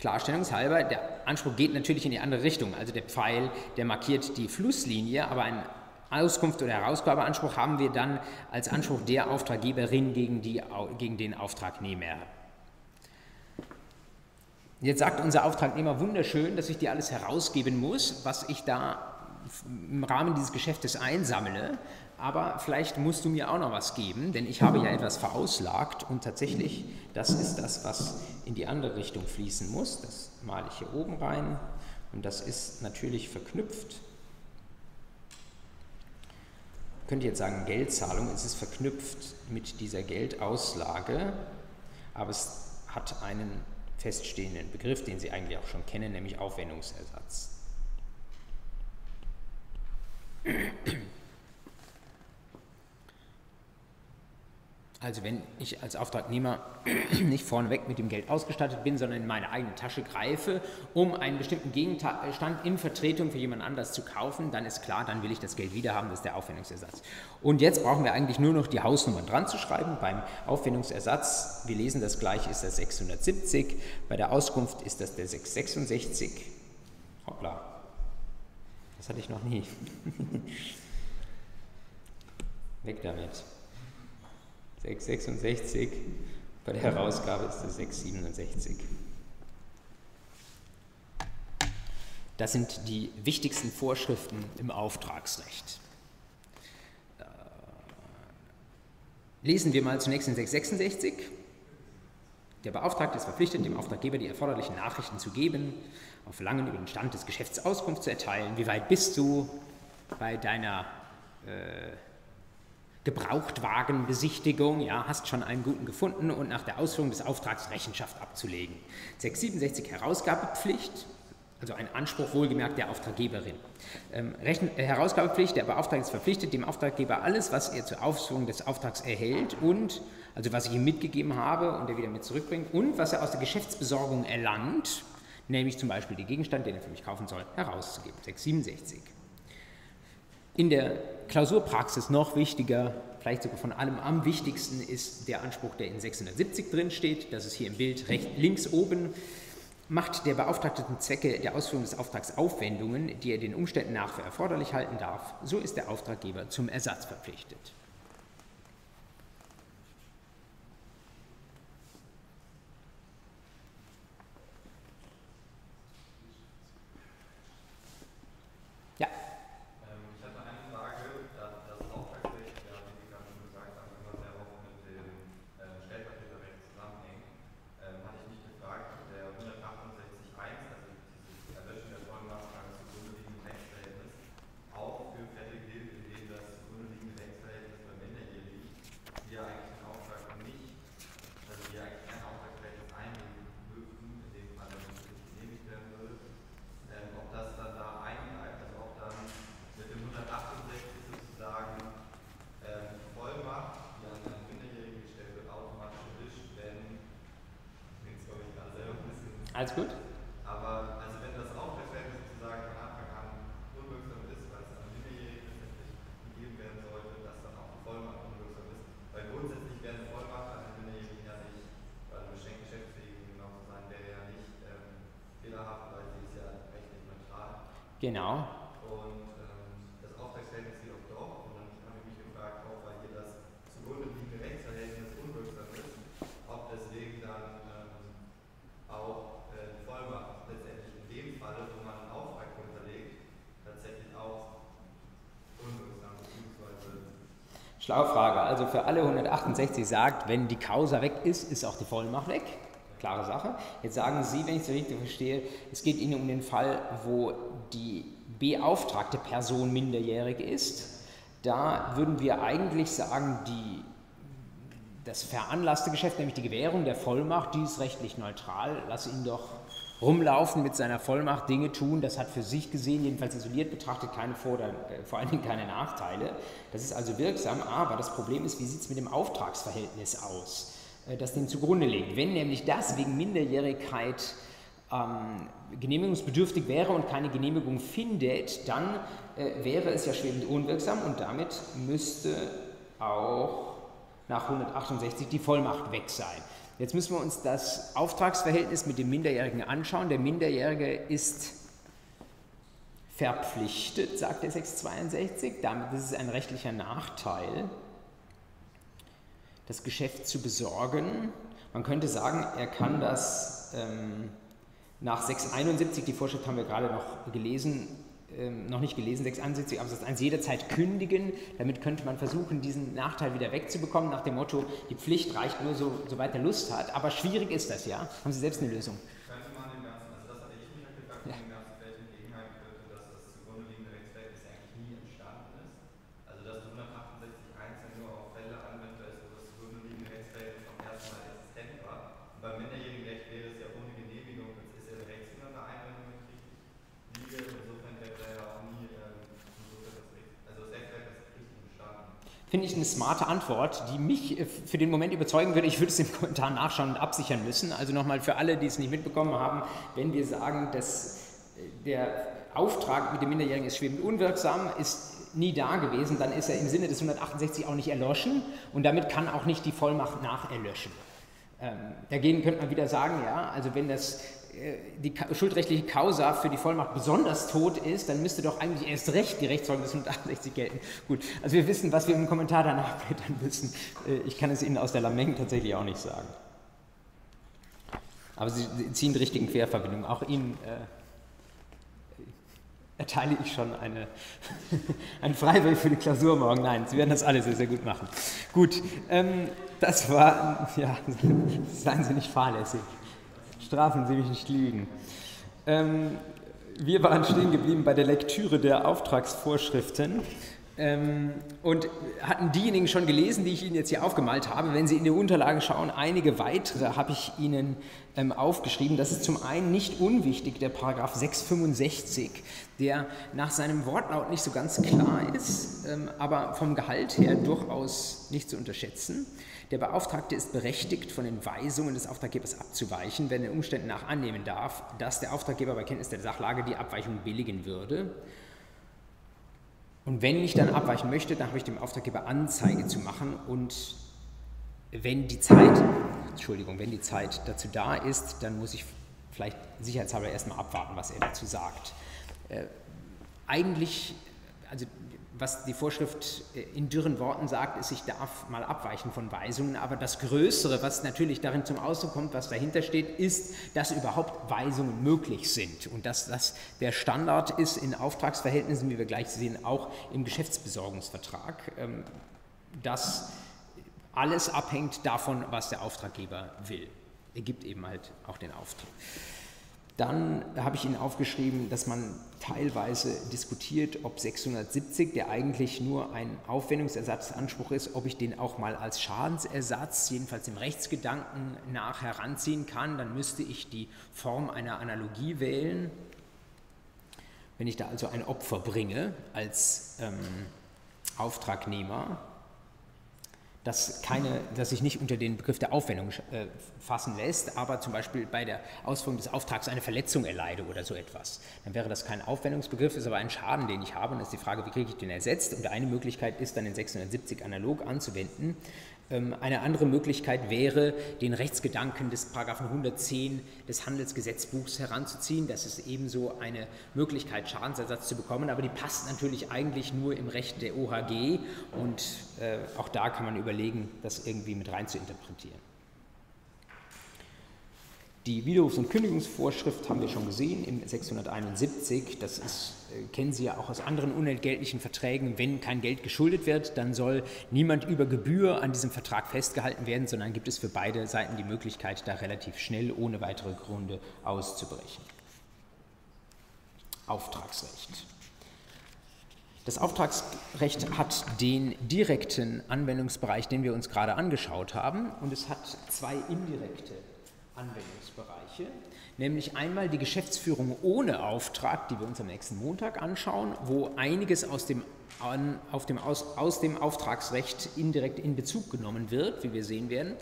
Klarstellungshalber, der Anspruch geht natürlich in die andere Richtung. Also der Pfeil, der markiert die Flusslinie, aber ein Auskunft oder Herausgabeanspruch haben wir dann als Anspruch der Auftraggeberin gegen, die, gegen den Auftragnehmer. Jetzt sagt unser Auftragnehmer wunderschön, dass ich dir alles herausgeben muss, was ich da im Rahmen dieses Geschäftes einsammle, aber vielleicht musst du mir auch noch was geben, denn ich habe ja etwas verauslagt und tatsächlich, das ist das, was in die andere Richtung fließen muss. Das male ich hier oben rein und das ist natürlich verknüpft könnte jetzt sagen Geldzahlung, es ist verknüpft mit dieser Geldauslage, aber es hat einen feststehenden Begriff, den Sie eigentlich auch schon kennen, nämlich Aufwendungsersatz. Also wenn ich als Auftragnehmer nicht vorneweg mit dem Geld ausgestattet bin, sondern in meine eigene Tasche greife, um einen bestimmten Gegenstand in Vertretung für jemand anders zu kaufen, dann ist klar, dann will ich das Geld wieder haben, das ist der Aufwendungsersatz. Und jetzt brauchen wir eigentlich nur noch die Hausnummern dran zu schreiben. Beim Aufwendungsersatz, wir lesen das gleich, ist das 670, bei der Auskunft ist das der 666. Hoppla, das hatte ich noch nie. Weg damit. 666, bei der Herausgabe ist es 667. Das sind die wichtigsten Vorschriften im Auftragsrecht. Äh, lesen wir mal zunächst den 666. Der Beauftragte ist verpflichtet, dem Auftraggeber die erforderlichen Nachrichten zu geben, auf Verlangen über den Stand des Geschäfts Auskunft zu erteilen. Wie weit bist du bei deiner äh, Gebrauchtwagenbesichtigung, ja, hast schon einen guten gefunden und nach der Ausführung des Auftrags Rechenschaft abzulegen. 667 Herausgabepflicht, also ein Anspruch wohlgemerkt der Auftraggeberin. Ähm, Rechen, äh, Herausgabepflicht, der Beauftragte ist verpflichtet, dem Auftraggeber alles, was er zur Ausführung des Auftrags erhält und, also was ich ihm mitgegeben habe und er wieder mit zurückbringt und was er aus der Geschäftsbesorgung erlangt, nämlich zum Beispiel den Gegenstand, den er für mich kaufen soll, herauszugeben. 667. In der Klausurpraxis noch wichtiger, vielleicht sogar von allem am wichtigsten, ist der Anspruch, der in 670 drin steht. Das ist hier im Bild rechts, links oben. Macht der Beauftragte zum Zwecke der Ausführung des Auftrags Aufwendungen, die er den Umständen nach für erforderlich halten darf, so ist der Auftraggeber zum Ersatz verpflichtet. Alles gut? Aber also wenn das Auftragsverhältnis sozusagen von Anfang an unwirksam ist, weil es an Minderjährige letztendlich gegeben werden sollte, dass dann auch die Vollmacht unwirksam ist. Weil grundsätzlich wäre eine Vollmacht an den Minderjährigen ja nicht, weil eine Geschäftsfähigen genau zu sein, wäre ja nicht ähm, fehlerhaft, weil sie ist ja rechtlich neutral. Genau. Schlaue Frage. Also für alle 168 sagt, wenn die Causa weg ist, ist auch die Vollmacht weg. Klare Sache. Jetzt sagen Sie, wenn ich es richtig verstehe, es geht Ihnen um den Fall, wo die beauftragte Person minderjährig ist. Da würden wir eigentlich sagen, die, das veranlasste Geschäft, nämlich die Gewährung der Vollmacht, die ist rechtlich neutral. Lass ihn doch rumlaufen mit seiner Vollmacht, Dinge tun, das hat für sich gesehen, jedenfalls isoliert betrachtet, keine Vor-, äh, vor allen Dingen keine Nachteile. Das ist also wirksam, aber das Problem ist, wie sieht es mit dem Auftragsverhältnis aus, äh, das dem zugrunde liegt. Wenn nämlich das wegen Minderjährigkeit ähm, genehmigungsbedürftig wäre und keine Genehmigung findet, dann äh, wäre es ja schwebend unwirksam und damit müsste auch nach 168 die Vollmacht weg sein. Jetzt müssen wir uns das Auftragsverhältnis mit dem Minderjährigen anschauen. Der Minderjährige ist verpflichtet, sagt der 662. Damit ist ein rechtlicher Nachteil, das Geschäft zu besorgen. Man könnte sagen, er kann das ähm, nach 671, die Vorschrift haben wir gerade noch gelesen, ähm, noch nicht gelesen, 671 Absatz 1, jederzeit kündigen. Damit könnte man versuchen, diesen Nachteil wieder wegzubekommen, nach dem Motto, die Pflicht reicht nur, so, soweit er Lust hat. Aber schwierig ist das, ja? Haben Sie selbst eine Lösung? Finde ich eine smarte Antwort, die mich äh, für den Moment überzeugen würde. Ich würde es im Kommentar nachschauen und absichern müssen. Also nochmal für alle, die es nicht mitbekommen haben, wenn wir sagen, dass äh, der Auftrag mit dem Minderjährigen ist schwebend unwirksam, ist nie da gewesen, dann ist er im Sinne des 168 auch nicht erloschen und damit kann auch nicht die Vollmacht nacherlöschen. Ähm, dagegen könnte man wieder sagen, ja, also wenn das die schuldrechtliche Causa für die Vollmacht besonders tot ist, dann müsste doch eigentlich erst recht die Rechtsfolge des 168 gelten. Gut, also wir wissen, was wir im Kommentar danach blättern müssen. Äh, ich kann es Ihnen aus der Lameng tatsächlich auch nicht sagen. Aber Sie ziehen die richtigen Querverbindungen. Auch Ihnen äh, erteile ich schon eine, ein Freiwillig für die Klausur morgen. Nein, Sie werden das alle sehr, sehr gut machen. Gut, ähm, das war, ja, seien Sie nicht fahrlässig strafen Sie mich nicht lügen. Ähm, wir waren stehen geblieben bei der Lektüre der Auftragsvorschriften ähm, und hatten diejenigen schon gelesen, die ich Ihnen jetzt hier aufgemalt habe. Wenn Sie in die Unterlagen schauen, einige weitere habe ich Ihnen ähm, aufgeschrieben. Das ist zum einen nicht unwichtig, der Paragraph 665, der nach seinem Wortlaut nicht so ganz klar ist, ähm, aber vom Gehalt her durchaus nicht zu unterschätzen. Der Beauftragte ist berechtigt, von den Weisungen des Auftraggebers abzuweichen, wenn er den Umständen nach annehmen darf, dass der Auftraggeber bei Kenntnis der Sachlage die Abweichung billigen würde. Und wenn ich dann abweichen möchte, dann habe ich dem Auftraggeber Anzeige zu machen und wenn die Zeit, Entschuldigung, wenn die Zeit dazu da ist, dann muss ich vielleicht sicherheitshalber erstmal abwarten, was er dazu sagt. Äh, eigentlich, also was die Vorschrift äh, in dürren Worten sagt, ist, ich darf mal abweichen von Weisungen, aber das Größere, was natürlich darin zum Ausdruck kommt, was dahinter steht, ist, dass überhaupt Weisungen möglich sind und dass das der Standard ist in Auftragsverhältnissen, wie wir gleich sehen, auch im Geschäftsbesorgungsvertrag, ähm, dass alles abhängt davon, was der Auftraggeber will. Er gibt eben halt auch den Auftrag. Dann habe ich Ihnen aufgeschrieben, dass man teilweise diskutiert, ob 670, der eigentlich nur ein Aufwendungsersatzanspruch ist, ob ich den auch mal als Schadensersatz, jedenfalls im Rechtsgedanken nach heranziehen kann. Dann müsste ich die Form einer Analogie wählen. Wenn ich da also ein Opfer bringe als ähm, Auftragnehmer, das, keine, das sich nicht unter den Begriff der Aufwendung äh, fassen lässt, aber zum Beispiel bei der Ausführung des Auftrags eine Verletzung erleide oder so etwas. Dann wäre das kein Aufwendungsbegriff, ist aber ein Schaden, den ich habe. Und das ist die Frage, wie kriege ich den ersetzt? Und eine Möglichkeit ist dann in 670 analog anzuwenden. Ähm, eine andere Möglichkeit wäre, den Rechtsgedanken des Paragraphen 110 des Handelsgesetzbuchs heranzuziehen. Das ist ebenso eine Möglichkeit, Schadensersatz zu bekommen, aber die passt natürlich eigentlich nur im Recht der OHG und äh, auch da kann man überlegen, das irgendwie mit rein zu interpretieren. Die Widerrufs- und Kündigungsvorschrift haben wir schon gesehen im 671. Das ist, äh, kennen Sie ja auch aus anderen unentgeltlichen Verträgen. Wenn kein Geld geschuldet wird, dann soll niemand über Gebühr an diesem Vertrag festgehalten werden, sondern gibt es für beide Seiten die Möglichkeit, da relativ schnell ohne weitere Gründe auszubrechen. Auftragsrecht. Das Auftragsrecht hat den direkten Anwendungsbereich, den wir uns gerade angeschaut haben, und es hat zwei indirekte Anwendungsbereiche, nämlich einmal die Geschäftsführung ohne Auftrag, die wir uns am nächsten Montag anschauen, wo einiges aus dem, an, dem aus, aus dem Auftragsrecht indirekt in Bezug genommen wird, wie wir sehen werden.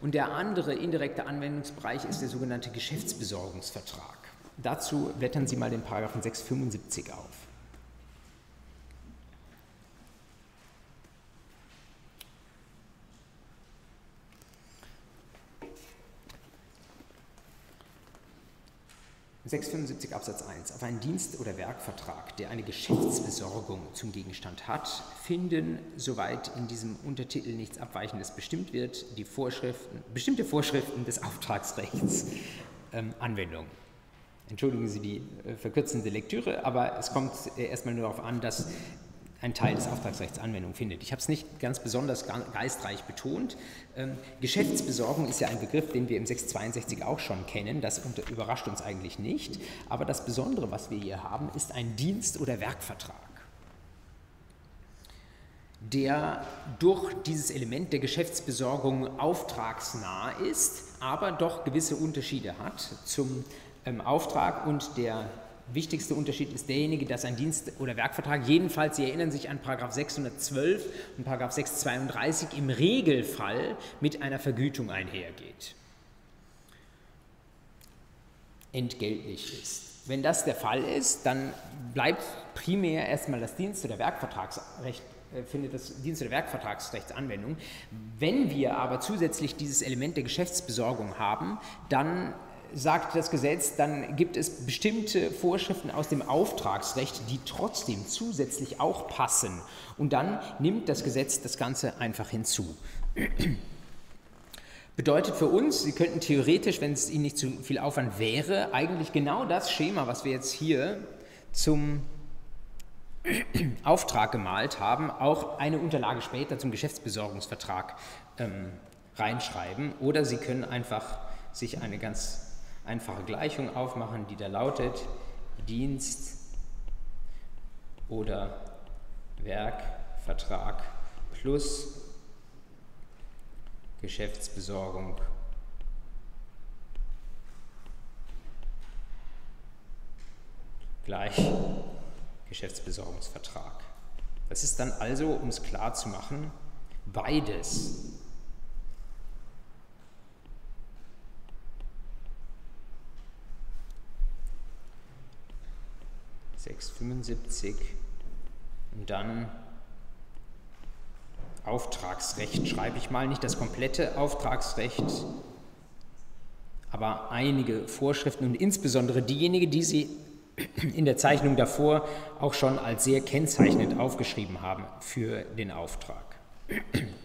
Und der andere indirekte Anwendungsbereich ist der sogenannte Geschäftsbesorgungsvertrag. Dazu blättern Sie mal den Paragraphen 675 auf. 675 Absatz 1. Auf einen Dienst- oder Werkvertrag, der eine Geschäftsbesorgung zum Gegenstand hat, finden, soweit in diesem Untertitel nichts Abweichendes bestimmt wird, die Vorschriften, bestimmte Vorschriften des Auftragsrechts ähm, Anwendung. Entschuldigen Sie die äh, verkürzende Lektüre, aber es kommt äh, erstmal nur darauf an, dass ein Teil des Auftragsrechts Anwendung findet. Ich habe es nicht ganz besonders geistreich betont. Ähm, Geschäftsbesorgung ist ja ein Begriff, den wir im 662 auch schon kennen. Das überrascht uns eigentlich nicht. Aber das Besondere, was wir hier haben, ist ein Dienst- oder Werkvertrag der durch dieses Element der Geschäftsbesorgung auftragsnah ist, aber doch gewisse Unterschiede hat zum ähm, Auftrag und der wichtigste Unterschied ist derjenige, dass ein Dienst- oder Werkvertrag, jedenfalls, Sie erinnern sich an Paragraph 612 und Paragraph 632, im Regelfall mit einer Vergütung einhergeht. Entgeltlich ist. Wenn das der Fall ist, dann bleibt primär erstmal das Dienst- oder Werkvertragsrecht äh, findet das Dienst- oder Werkvertragsrechts Anwendung. Wenn wir aber zusätzlich dieses Element der Geschäftsbesorgung haben, dann sagt das Gesetz, dann gibt es bestimmte Vorschriften aus dem Auftragsrecht, die trotzdem zusätzlich auch passen. Und dann nimmt das Gesetz das Ganze einfach hinzu. Bedeutet für uns, Sie könnten theoretisch, wenn es Ihnen nicht zu viel Aufwand wäre, eigentlich genau das Schema, was wir jetzt hier zum Auftrag gemalt haben, auch eine Unterlage später zum Geschäftsbesorgungsvertrag ähm, reinschreiben. Oder Sie können einfach sich eine ganz einfache Gleichung aufmachen, die da lautet Dienst oder Werkvertrag plus Geschäftsbesorgung gleich Geschäftsbesorgungsvertrag. Das ist dann also, um es klar zu machen, beides 675 und dann Auftragsrecht schreibe ich mal, nicht das komplette Auftragsrecht, aber einige Vorschriften und insbesondere diejenigen, die Sie in der Zeichnung davor auch schon als sehr kennzeichnend aufgeschrieben haben für den Auftrag.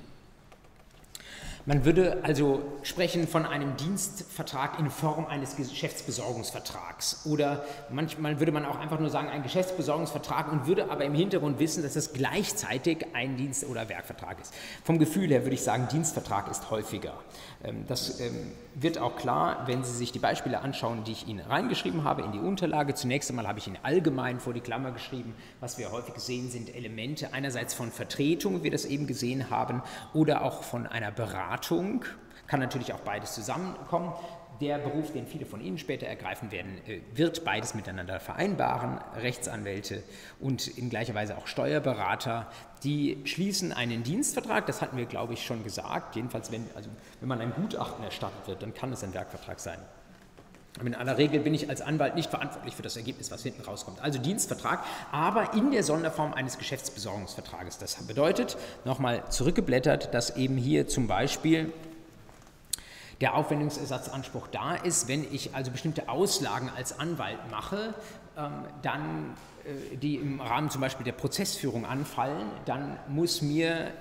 Man würde also sprechen von einem Dienstvertrag in Form eines Geschäftsbesorgungsvertrags oder manchmal würde man auch einfach nur sagen ein Geschäftsbesorgungsvertrag und würde aber im Hintergrund wissen, dass das gleichzeitig ein Dienst- oder Werkvertrag ist. Vom Gefühl her würde ich sagen, Dienstvertrag ist häufiger. Ähm, das ähm, wird auch klar, wenn Sie sich die Beispiele anschauen, die ich Ihnen reingeschrieben habe in die Unterlage. Zunächst einmal habe ich Ihnen allgemein vor die Klammer geschrieben. Was wir häufig sehen, sind Elemente einerseits von Vertretung, wie wir das eben gesehen haben, oder auch von einer Beratung. Kann natürlich auch beides zusammenkommen. Der Beruf, den viele von Ihnen später ergreifen werden, äh, wird beides miteinander vereinbaren. Rechtsanwälte und in gleicher Weise auch Steuerberater, die schließen einen Dienstvertrag, das hatten wir, glaube ich, schon gesagt. Jedenfalls, wenn, also, wenn man ein Gutachten erstattet wird, dann kann es ein Werkvertrag sein. Aber in aller Regel bin ich als Anwalt nicht verantwortlich für das Ergebnis, was hinten rauskommt. Also Dienstvertrag, aber in der Sonderform eines Geschäftsbesorgungsvertrages. Das bedeutet, nochmal zurückgeblättert, dass eben hier zum Beispiel der Aufwendungsersatzanspruch da ist. Wenn ich also bestimmte Auslagen als Anwalt mache, ähm, dann, äh, die im Rahmen zum Beispiel der Prozessführung anfallen, dann muss mir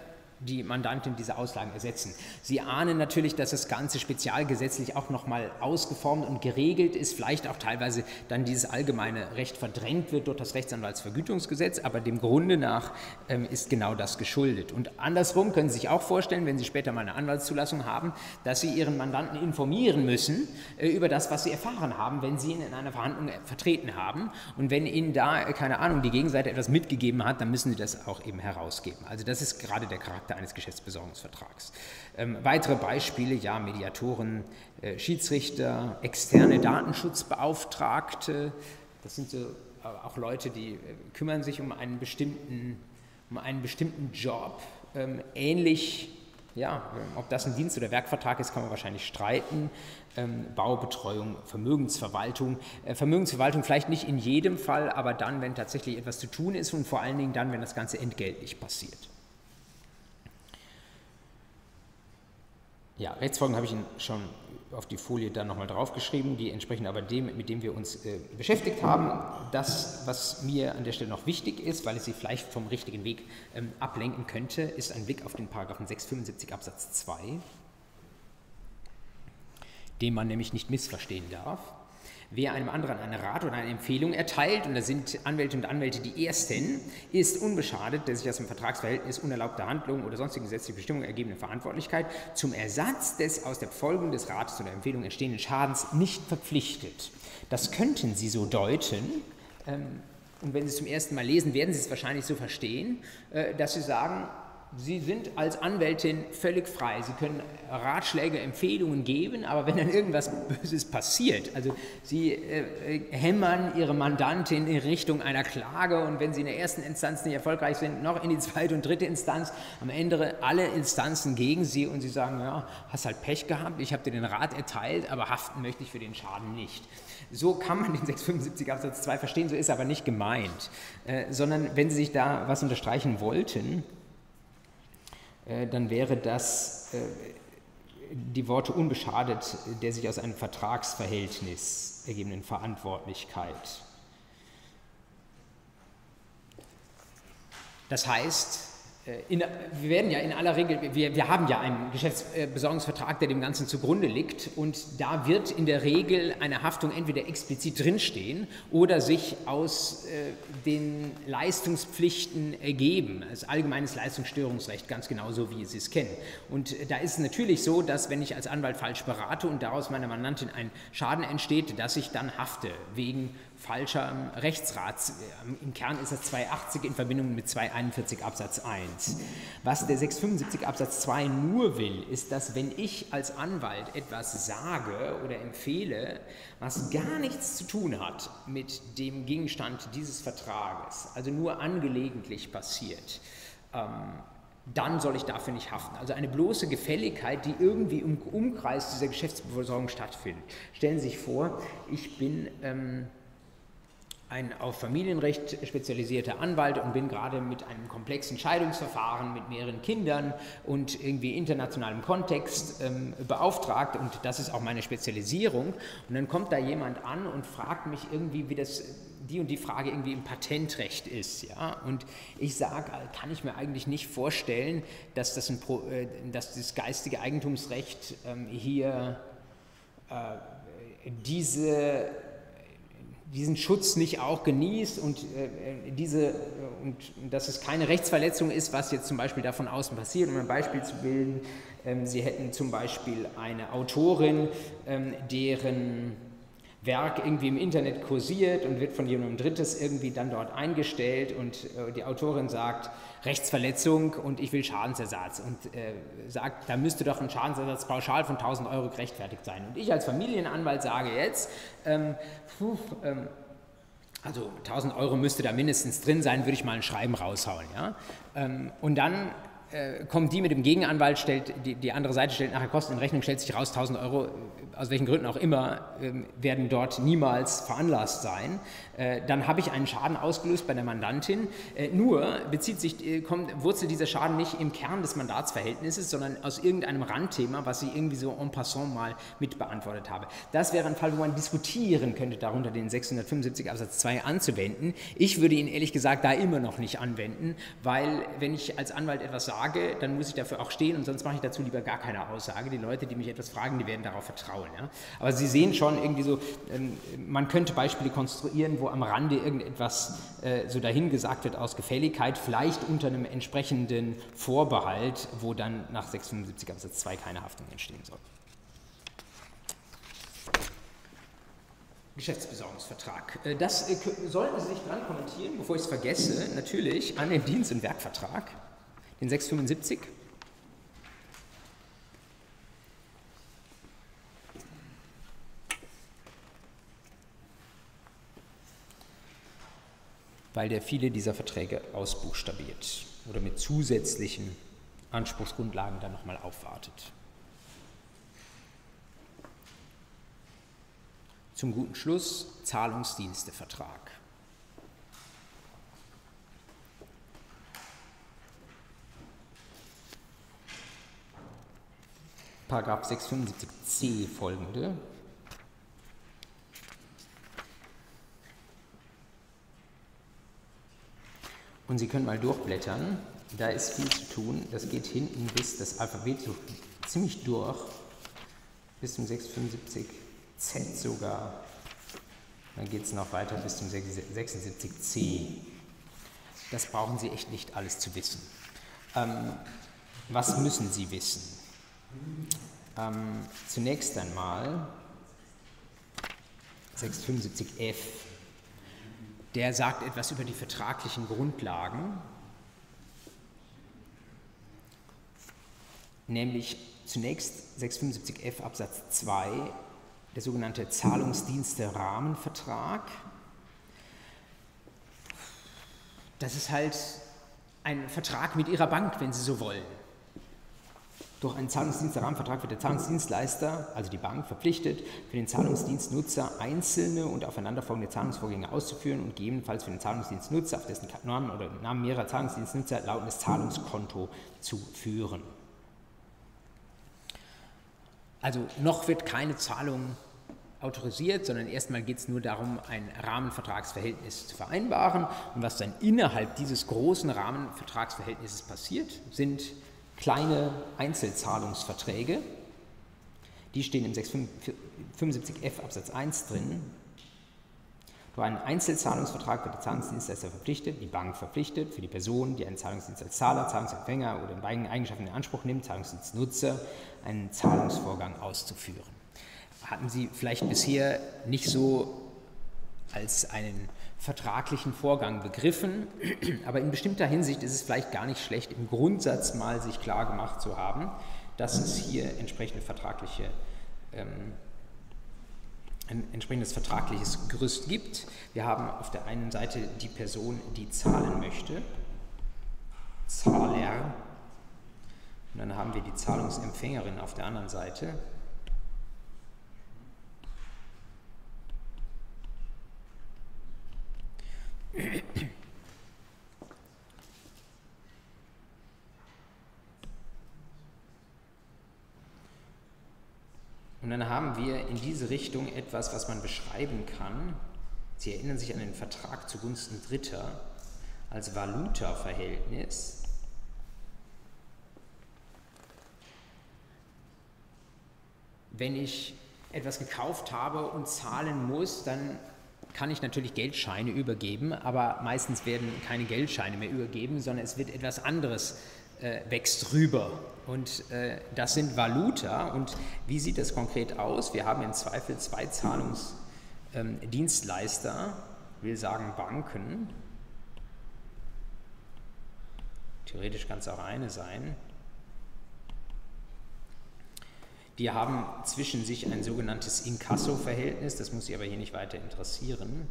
die Mandantin diese Auslagen ersetzen. Sie ahnen natürlich, dass das Ganze spezialgesetzlich auch nochmal ausgeformt und geregelt ist, vielleicht auch teilweise dann dieses allgemeine Recht verdrängt wird durch das Rechtsanwaltsvergütungsgesetz, aber dem Grunde nach ähm, ist genau das geschuldet. Und andersrum können Sie sich auch vorstellen, wenn Sie später mal eine Anwaltszulassung haben, dass Sie Ihren Mandanten informieren müssen äh, über das, was Sie erfahren haben, wenn Sie ihn in einer Verhandlung vertreten haben. Und wenn Ihnen da, äh, keine Ahnung, die Gegenseite etwas mitgegeben hat, dann müssen Sie das auch eben herausgeben. Also das ist gerade der Charakter Charakter eines Geschäftsbesorgungsvertrags. Ähm, weitere Beispiele, ja, Mediatoren, äh, Schiedsrichter, externe Datenschutzbeauftragte, das sind so äh, auch Leute, die äh, kümmern sich um einen bestimmten, um einen bestimmten Job. Ähm, ähnlich, ja, ob das ein Dienst- oder Werkvertrag ist, kann man wahrscheinlich streiten. Ähm, Baubetreuung, Vermögensverwaltung. Äh, Vermögensverwaltung vielleicht nicht in jedem Fall, aber dann, wenn tatsächlich etwas zu tun ist und vor allen Dingen dann, wenn das Ganze entgeltlich passiert. Ja, Rechtsfolgen habe ich Ihnen schon auf die Folie dann nochmal draufgeschrieben, die entsprechen aber dem, mit dem wir uns äh, beschäftigt haben. Das, was mir an der Stelle noch wichtig ist, weil es Sie vielleicht vom richtigen Weg ähm, ablenken könnte, ist ein Blick auf den Paragraphen 675 Absatz 2, den man nämlich nicht missverstehen darf. Wer einem anderen einen Rat oder eine Empfehlung erteilt, und da sind Anwälte und Anwälte die Ersten, ist unbeschadet der sich aus dem Vertragsverhältnis unerlaubter Handlungen oder sonstigen gesetzlichen Bestimmungen ergebenden Verantwortlichkeit zum Ersatz des aus der Befolgung des Rates oder Empfehlung entstehenden Schadens nicht verpflichtet. Das könnten Sie so deuten, ähm, und wenn Sie es zum ersten Mal lesen, werden Sie es wahrscheinlich so verstehen, äh, dass Sie sagen, Sie sind als Anwältin völlig frei. Sie können Ratschläge, Empfehlungen geben, aber wenn dann irgendwas Böses passiert, also Sie äh, hämmern Ihre Mandantin in Richtung einer Klage und wenn Sie in der ersten Instanz nicht erfolgreich sind, noch in die zweite und dritte Instanz, am Ende alle Instanzen gegen Sie und Sie sagen, ja, hast halt Pech gehabt, ich habe dir den Rat erteilt, aber haften möchte ich für den Schaden nicht. So kann man den 675 Absatz 2 verstehen, so ist er aber nicht gemeint, äh, sondern wenn Sie sich da was unterstreichen wollten, äh, dann wäre das äh, die Worte unbeschadet der sich aus einem Vertragsverhältnis ergebenden Verantwortlichkeit. Das heißt, äh, in, wir werden ja in aller Regel, wir, wir haben ja einen Geschäftsbesorgungsvertrag, der dem Ganzen zugrunde liegt und da wird in der Regel eine Haftung entweder explizit drinstehen oder sich aus äh, den Leistungspflichten ergeben, als allgemeines Leistungsstörungsrecht, ganz genauso wie Sie es kennen. Und da ist es natürlich so, dass wenn ich als Anwalt falsch berate und daraus meiner Mandantin ein Schaden entsteht, dass ich dann hafte wegen falscher Rechtsrat. Im Kern ist das 280 in Verbindung mit 241 Absatz 1. Was der 675 Absatz 2 nur will, ist, dass wenn ich als Anwalt etwas sage oder empfehle, was gar nichts zu tun hat mit dem Gegenstand dieses Vertrages, also nur angelegentlich passiert, ähm, dann soll ich dafür nicht haften. Also eine bloße Gefälligkeit, die irgendwie im Umkreis dieser Geschäftsbesorgung stattfindet. Stellen Sie sich vor, ich bin ähm, ein auf Familienrecht spezialisierter Anwalt und bin gerade mit einem komplexen Scheidungsverfahren mit mehreren Kindern und irgendwie internationalem Kontext ähm, beauftragt und das ist auch meine Spezialisierung. Und dann kommt da jemand an und fragt mich irgendwie, wie das die und die Frage irgendwie im Patentrecht ist. Ja? Und ich sage, kann ich mir eigentlich nicht vorstellen, dass das, ein Pro, äh, dass das geistige Eigentumsrecht ähm, hier äh, diese diesen Schutz nicht auch genießt und, äh, diese, äh, und dass es keine Rechtsverletzung ist, was jetzt zum Beispiel davon außen passiert. Um ein Beispiel zu bilden, ähm, Sie hätten zum Beispiel eine Autorin, ähm, deren Werk irgendwie im Internet kursiert und wird von jemandem Drittes irgendwie dann dort eingestellt und äh, die Autorin sagt, Rechtsverletzung und ich will Schadensersatz und äh, sagt, da müsste doch ein Schadensersatz pauschal von 1000 Euro gerechtfertigt sein. Und ich als Familienanwalt sage jetzt, ähm, puh, ähm, also 1000 Euro müsste da mindestens drin sein, würde ich mal ein Schreiben raushauen. Ja? Ähm, und dann äh, kommt die mit dem Gegenanwalt, stellt, die, die, andere Seite stellt nachher Kosten in Rechnung, stellt sich raus, 1000 Euro, aus welchen Gründen auch immer, äh, werden dort niemals veranlasst sein. Äh, dann habe ich einen Schaden ausgelöst bei der Mandantin. Äh, nur bezieht sich, äh, kommt, wurzelt dieser Schaden nicht im Kern des Mandatsverhältnisses, sondern aus irgendeinem Randthema, was ich irgendwie so en passant mal mit beantwortet habe. Das wäre ein Fall, wo man diskutieren könnte, darunter den 675 Absatz 2 anzuwenden. Ich würde ihn ehrlich gesagt da immer noch nicht anwenden, weil wenn ich als Anwalt etwas sage, dann muss ich dafür auch stehen und sonst mache ich dazu lieber gar keine Aussage. Die Leute, die mich etwas fragen, die werden darauf vertrauen. Ja? Aber Sie sehen schon irgendwie so, ähm, man könnte Beispiele konstruieren, wo am Rande irgendetwas äh, so dahingesagt wird aus Gefälligkeit, vielleicht unter einem entsprechenden Vorbehalt, wo dann nach 675 Absatz 2 keine Haftung entstehen soll. Geschäftsbesorgungsvertrag. Äh, das äh, sollten Sie sich dran kommentieren, bevor ich es vergesse, natürlich an den Dienst- und Werkvertrag den 675. weil der viele dieser Verträge ausbuchstabiert oder mit zusätzlichen Anspruchsgrundlagen dann nochmal aufwartet. Zum guten Schluss Zahlungsdienstevertrag. Paragraph 675c folgende. Und Sie können mal durchblättern. Da ist viel zu tun. Das geht hinten bis das Alphabet so ziemlich durch. Bis zum 675z sogar. Dann geht es noch weiter bis zum 76c. Das brauchen Sie echt nicht alles zu wissen. Ähm, was müssen Sie wissen? Ähm, zunächst einmal 675f. Der sagt etwas über die vertraglichen Grundlagen. nämlich zunächst 675f Absatz 2, der sogenannte Zahlungsdienste-Rahmenvertrag. Das ist halt ein Vertrag mit Ihrer Bank, wenn Sie so wollen. Durch einen Zahlungsdienste-Rahmenvertrag wird der Zahlungsdienstleister, also die Bank, verpflichtet, für den Zahlungsdienstnutzer einzelne und aufeinanderfolgende Zahlungsvorgänge auszuführen und gegebenenfalls für den Zahlungsdienstnutzer auf dessen Namen oder Namen mehrerer Zahlungsdienstnutzer lautendes Zahlungskonto zu führen. Also noch wird keine Zahlung autorisiert, sondern erstmal geht es nur darum, ein Rahmenvertragsverhältnis zu vereinbaren. Und was dann innerhalb dieses großen Rahmenvertragsverhältnisses passiert, sind kleine Einzelzahlungsverträge. Die stehen im 675f Absatz 1 drin. Durch einen Einzelzahlungsvertrag wird der Zahlungsdienstleister verpflichtet, die Bank verpflichtet, für die Person, die einen Zahlungsdienst als Zahler, Zahlungsempfänger oder in beiden Eigenschaften in Anspruch nimmt, Zahlungsdienstnutzer, einen Zahlungsvorgang auszuführen. Hatten Sie vielleicht bisher nicht so als einen vertraglichen Vorgang begriffen, aber in bestimmter Hinsicht ist es vielleicht gar nicht schlecht, im Grundsatz mal sich klar gemacht zu haben, dass es hier entsprechende vertragliche, ähm, ein entsprechendes vertragliches Gerüst gibt. Wir haben auf der einen Seite die Person, die zahlen möchte, Zahler, und dann haben wir die Zahlungsempfängerin auf der anderen Seite, Und dann haben wir in diese Richtung etwas, was man beschreiben kann. Sie erinnern sich an den Vertrag zugunsten Dritter als Valuta-Verhältnis. Wenn ich etwas gekauft habe und zahlen muss, dann kann ich natürlich Geldscheine übergeben, aber meistens werden keine Geldscheine mehr übergeben, sondern es wird etwas anderes äh, wächst rüber. Und äh, das sind Valuta. Und wie sieht das konkret aus? Wir haben im Zweifel zwei Zahlungsdienstleister, ähm, will sagen Banken. Theoretisch kann es auch eine sein. Die haben zwischen sich ein sogenanntes Inkasso-Verhältnis, das muss Sie aber hier nicht weiter interessieren.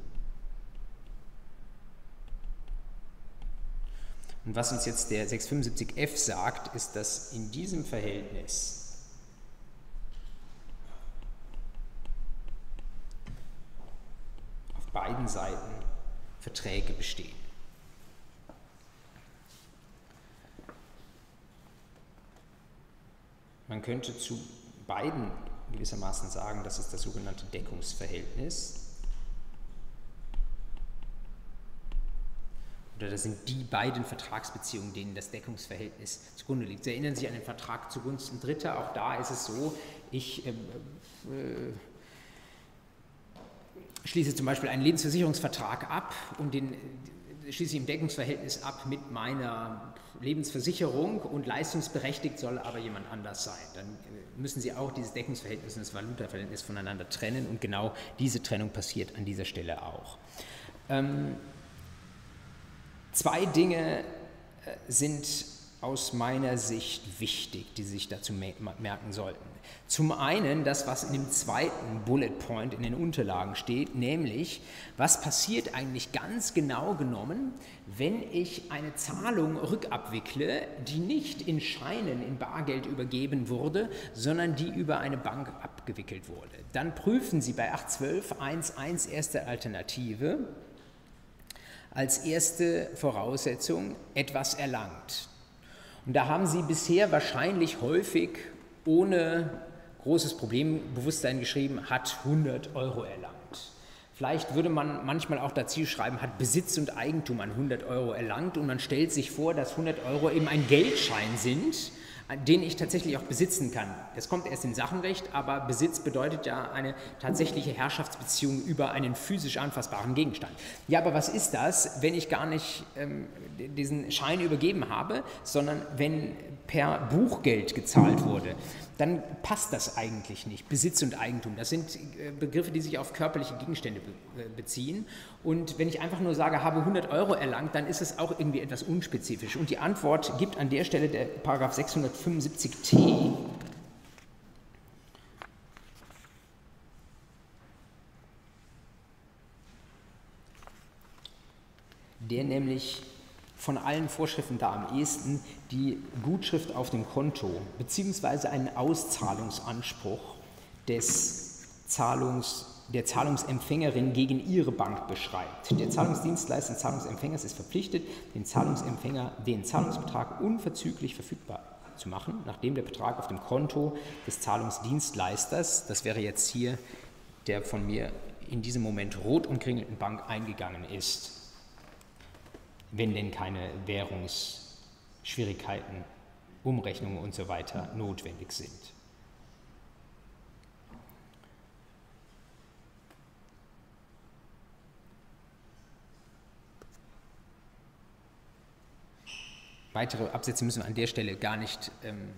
Und was uns jetzt der 675f sagt, ist, dass in diesem Verhältnis auf beiden Seiten Verträge bestehen. Man könnte zu beiden gewissermaßen sagen, das ist das sogenannte Deckungsverhältnis. Oder das sind die beiden Vertragsbeziehungen, denen das Deckungsverhältnis zugrunde liegt. Sie erinnern sich an den Vertrag zugunsten Dritter. Auch da ist es so, ich äh, äh, schließe zum Beispiel einen Lebensversicherungsvertrag ab und den schließe ich im Deckungsverhältnis ab mit meiner Lebensversicherung und leistungsberechtigt soll aber jemand anders sein. Dann äh, müssen Sie auch dieses Deckungsverhältnis und das Valutaverhältnis voneinander trennen und genau diese Trennung passiert an dieser Stelle auch. Ähm, zwei Dinge äh, sind aus meiner Sicht wichtig, die sich dazu merken sollten. Zum einen das, was in dem zweiten Bullet Point in den Unterlagen steht, nämlich was passiert eigentlich ganz genau genommen, wenn ich eine Zahlung rückabwickle, die nicht in Scheinen in Bargeld übergeben wurde, sondern die über eine Bank abgewickelt wurde. Dann prüfen Sie bei 812.1.1 erste Alternative als erste Voraussetzung etwas erlangt. Und da haben Sie bisher wahrscheinlich häufig ohne großes Problembewusstsein geschrieben, hat 100 Euro erlangt. Vielleicht würde man manchmal auch dazu schreiben, hat Besitz und Eigentum an 100 Euro erlangt und man stellt sich vor, dass 100 Euro eben ein Geldschein sind, den ich tatsächlich auch besitzen kann. Das kommt erst im Sachenrecht, aber Besitz bedeutet ja eine tatsächliche Herrschaftsbeziehung über einen physisch anfassbaren Gegenstand. Ja, aber was ist das, wenn ich gar nicht ähm, diesen Schein übergeben habe, sondern wenn per Buchgeld gezahlt wurde? Dann passt das eigentlich nicht. Besitz und Eigentum, das sind äh, Begriffe, die sich auf körperliche Gegenstände äh, beziehen. Und wenn ich einfach nur sage, habe 100 Euro erlangt, dann ist es auch irgendwie etwas unspezifisch. Und die Antwort gibt an der Stelle der Paragraph 675t. Der nämlich von allen Vorschriften da am ehesten die Gutschrift auf dem Konto bzw. einen Auszahlungsanspruch des Zahlungs, der Zahlungsempfängerin gegen ihre Bank beschreibt. Der Zahlungsdienstleister des Zahlungsempfängers ist verpflichtet, den Zahlungsempfänger den Zahlungsbetrag unverzüglich verfügbar zu machen, nachdem der Betrag auf dem Konto des Zahlungsdienstleisters, das wäre jetzt hier der von mir in diesem Moment rot umkringelten Bank eingegangen ist wenn denn keine Währungsschwierigkeiten, Umrechnungen und so weiter notwendig sind. Weitere Absätze müssen wir an der Stelle gar nicht ähm,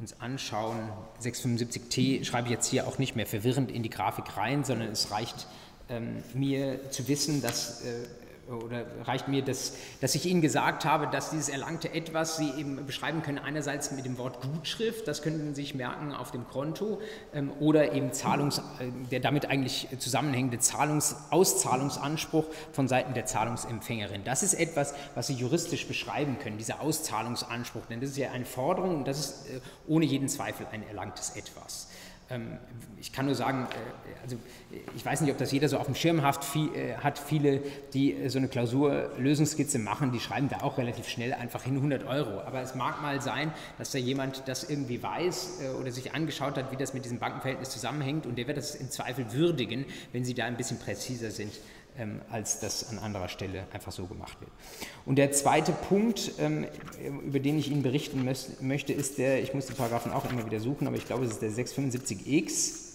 uns anschauen. 675t schreibe ich jetzt hier auch nicht mehr verwirrend in die Grafik rein, sondern es reicht ähm, mir zu wissen, dass äh, oder reicht mir, dass, dass ich Ihnen gesagt habe, dass dieses erlangte Etwas Sie eben beschreiben können, einerseits mit dem Wort Gutschrift, das könnten Sie sich merken auf dem Konto, ähm, oder eben Zahlungs, äh, der damit eigentlich zusammenhängende Zahlungs, Auszahlungsanspruch von Seiten der Zahlungsempfängerin. Das ist etwas, was Sie juristisch beschreiben können, dieser Auszahlungsanspruch, denn das ist ja eine Forderung und das ist äh, ohne jeden Zweifel ein erlangtes Etwas. Ähm, ich kann nur sagen, äh, also ich weiß nicht, ob das jeder so auf dem Schirm hat, viele, die äh, so eine Klausurlösungskizze machen, die schreiben da auch relativ schnell einfach hin 100 Euro. Aber es mag mal sein, dass da jemand das irgendwie weiß äh, oder sich angeschaut hat, wie das mit diesem Bankenverhältnis zusammenhängt. Und der wird das im Zweifel würdigen, wenn Sie da ein bisschen präziser sind ähm, als das an anderer Stelle einfach so gemacht wird. Und der zweite Punkt, ähm, über den ich Ihnen berichten möchte, ist der, ich muss die Paragraphen auch immer wieder suchen, aber ich glaube, es ist der 675x.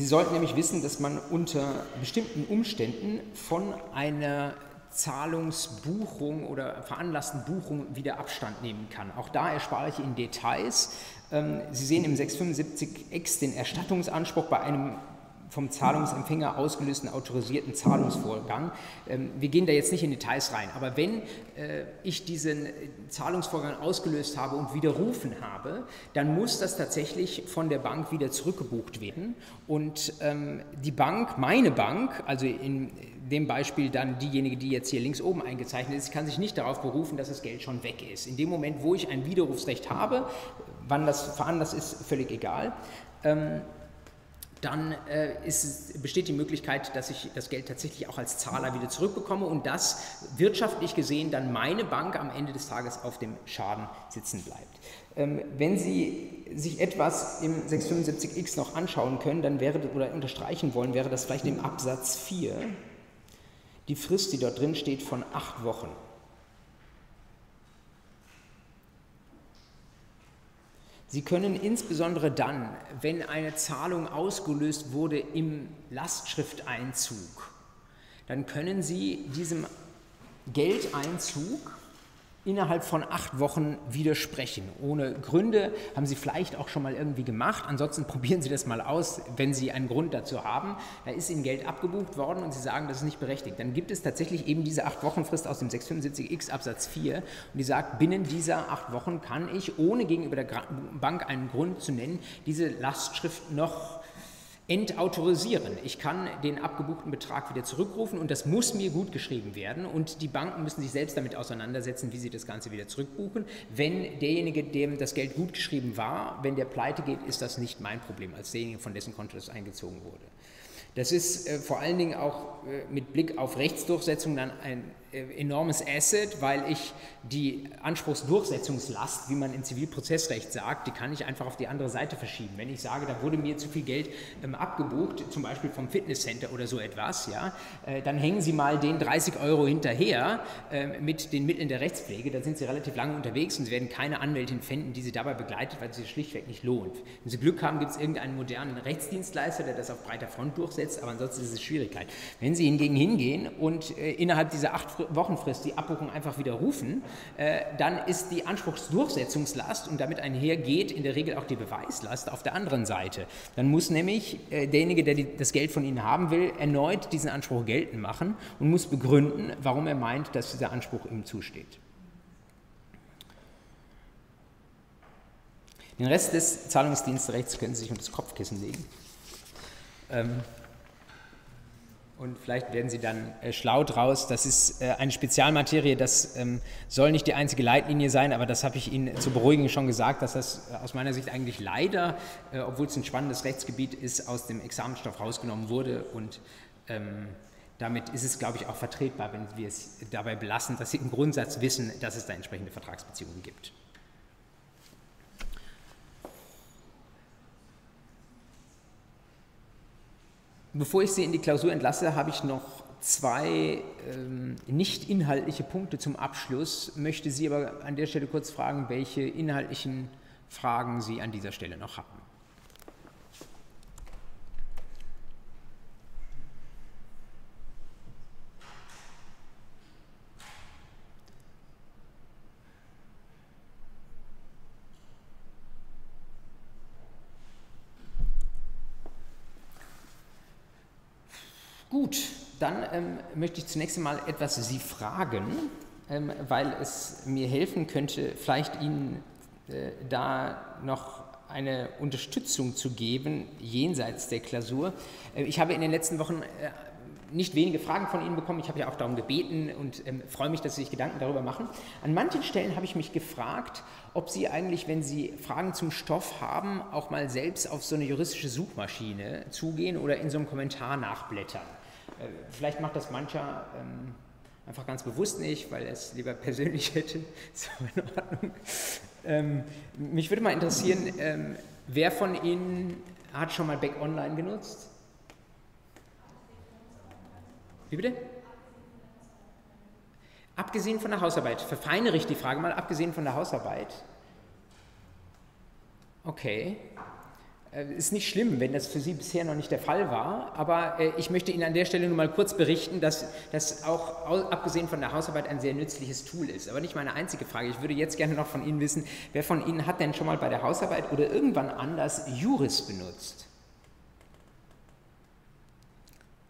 Sie sollten nämlich wissen, dass man unter bestimmten Umständen von einer Zahlungsbuchung oder veranlassten Buchung wieder Abstand nehmen kann. Auch da erspare ich Ihnen Details. Ähm, Sie sehen im 675x den Erstattungsanspruch bei einem vom Zahlungsempfänger ausgelösten autorisierten Zahlungsvorgang. Ähm, wir gehen da jetzt nicht in Details rein, aber wenn äh, ich diesen Zahlungsvorgang ausgelöst habe und widerrufen habe, dann muss das tatsächlich von der Bank wieder zurückgebucht werden. Und ähm, die Bank, meine Bank, also in dem Beispiel dann diejenige, die jetzt hier links oben eingezeichnet ist, kann sich nicht darauf berufen, dass das Geld schon weg ist. In dem Moment, wo ich ein Widerrufsrecht habe, wann das veranlasst ist, völlig egal. Dann äh, ist, besteht die Möglichkeit, dass ich das Geld tatsächlich auch als Zahler wieder zurückbekomme und dass wirtschaftlich gesehen dann meine Bank am Ende des Tages auf dem Schaden sitzen bleibt. Ähm, wenn Sie sich etwas im 675x noch anschauen können, dann wäre oder unterstreichen wollen, wäre das vielleicht im Absatz 4 die Frist, die dort drin steht, von acht Wochen. Sie können insbesondere dann, wenn eine Zahlung ausgelöst wurde im Lastschrifteinzug, dann können Sie diesem Geldeinzug innerhalb von acht Wochen widersprechen. Ohne Gründe haben Sie vielleicht auch schon mal irgendwie gemacht. Ansonsten probieren Sie das mal aus, wenn Sie einen Grund dazu haben. Da ist Ihnen Geld abgebucht worden und Sie sagen, das ist nicht berechtigt. Dann gibt es tatsächlich eben diese acht Wochen Frist aus dem 675x Absatz 4 und die sagt, binnen dieser acht Wochen kann ich, ohne gegenüber der Bank einen Grund zu nennen, diese Lastschrift noch entautorisieren. Ich kann den abgebuchten Betrag wieder zurückrufen und das muss mir gut geschrieben werden und die Banken müssen sich selbst damit auseinandersetzen, wie sie das Ganze wieder zurückbuchen. Wenn derjenige, dem das Geld gut geschrieben war, wenn der pleite geht, ist das nicht mein Problem als derjenige, von dessen Konto das eingezogen wurde. Das ist äh, vor allen Dingen auch äh, mit Blick auf Rechtsdurchsetzung dann ein enormes Asset, weil ich die Anspruchsdurchsetzungslast, wie man im Zivilprozessrecht sagt, die kann ich einfach auf die andere Seite verschieben. Wenn ich sage, da wurde mir zu viel Geld ähm, abgebucht, zum Beispiel vom Fitnesscenter oder so etwas, ja, äh, dann hängen Sie mal den 30 Euro hinterher äh, mit den Mitteln der Rechtspflege, dann sind Sie relativ lange unterwegs und Sie werden keine Anwältin finden, die Sie dabei begleitet, weil es sich schlichtweg nicht lohnt. Wenn Sie Glück haben, gibt es irgendeinen modernen Rechtsdienstleister, der das auf breiter Front durchsetzt, aber ansonsten ist es Schwierigkeit. Wenn Sie hingegen hingehen und äh, innerhalb dieser acht Wochenfrist die Abbuchung einfach widerrufen, äh, dann ist die Anspruchsdurchsetzungslast und damit einhergeht in der Regel auch die Beweislast auf der anderen Seite. Dann muss nämlich äh, derjenige, der das Geld von Ihnen haben will, erneut diesen Anspruch geltend machen und muss begründen, warum er meint, dass dieser Anspruch ihm zusteht. Den Rest des Zahlungsdienstrechts können Sie sich unter das Kopfkissen legen. Ähm, und vielleicht werden Sie dann äh, schlau draus. Das ist äh, eine Spezialmaterie, das ähm, soll nicht die einzige Leitlinie sein, aber das habe ich Ihnen zu beruhigen schon gesagt, dass das äh, aus meiner Sicht eigentlich leider, äh, obwohl es ein spannendes Rechtsgebiet ist, aus dem Examenstoff rausgenommen wurde und ähm, damit ist es, glaube ich, auch vertretbar, wenn wir es dabei belassen, dass Sie im Grundsatz wissen, dass es da entsprechende Vertragsbeziehungen gibt. Bevor ich Sie in die Klausur entlasse, habe ich noch zwei ähm, nicht inhaltliche Punkte zum Abschluss, möchte Sie aber an der Stelle kurz fragen, welche inhaltlichen Fragen Sie an dieser Stelle noch haben. Gut, dann ähm, möchte ich zunächst einmal etwas Sie fragen, ähm, weil es mir helfen könnte, vielleicht Ihnen äh, da noch eine Unterstützung zu geben jenseits der Klausur. Äh, ich habe in den letzten Wochen äh, nicht wenige Fragen von Ihnen bekommen. Ich habe ja auch darum gebeten und ähm, freue mich, dass Sie sich Gedanken darüber machen. An manchen Stellen habe ich mich gefragt, ob Sie eigentlich, wenn Sie Fragen zum Stoff haben, auch mal selbst auf so eine juristische Suchmaschine zugehen oder in so einem Kommentar nachblättern. Äh, vielleicht macht das mancher ähm, einfach ganz bewusst nicht, weil er es lieber persönlich hätte. So in Ordnung. Ähm, mich würde mal interessieren, ähm, wer von Ihnen hat schon mal Back Online genutzt? Wie bitte? Abgesehen von der Hausarbeit, verfeinere ich die Frage mal, abgesehen von der Hausarbeit. Okay. Äh, ist nicht schlimm, wenn das für Sie bisher noch nicht der Fall war, aber äh, ich möchte Ihnen an der Stelle nur mal kurz berichten, dass das auch abgesehen von der Hausarbeit ein sehr nützliches Tool ist. Aber nicht meine einzige Frage. Ich würde jetzt gerne noch von Ihnen wissen, wer von Ihnen hat denn schon mal bei der Hausarbeit oder irgendwann anders Juris benutzt?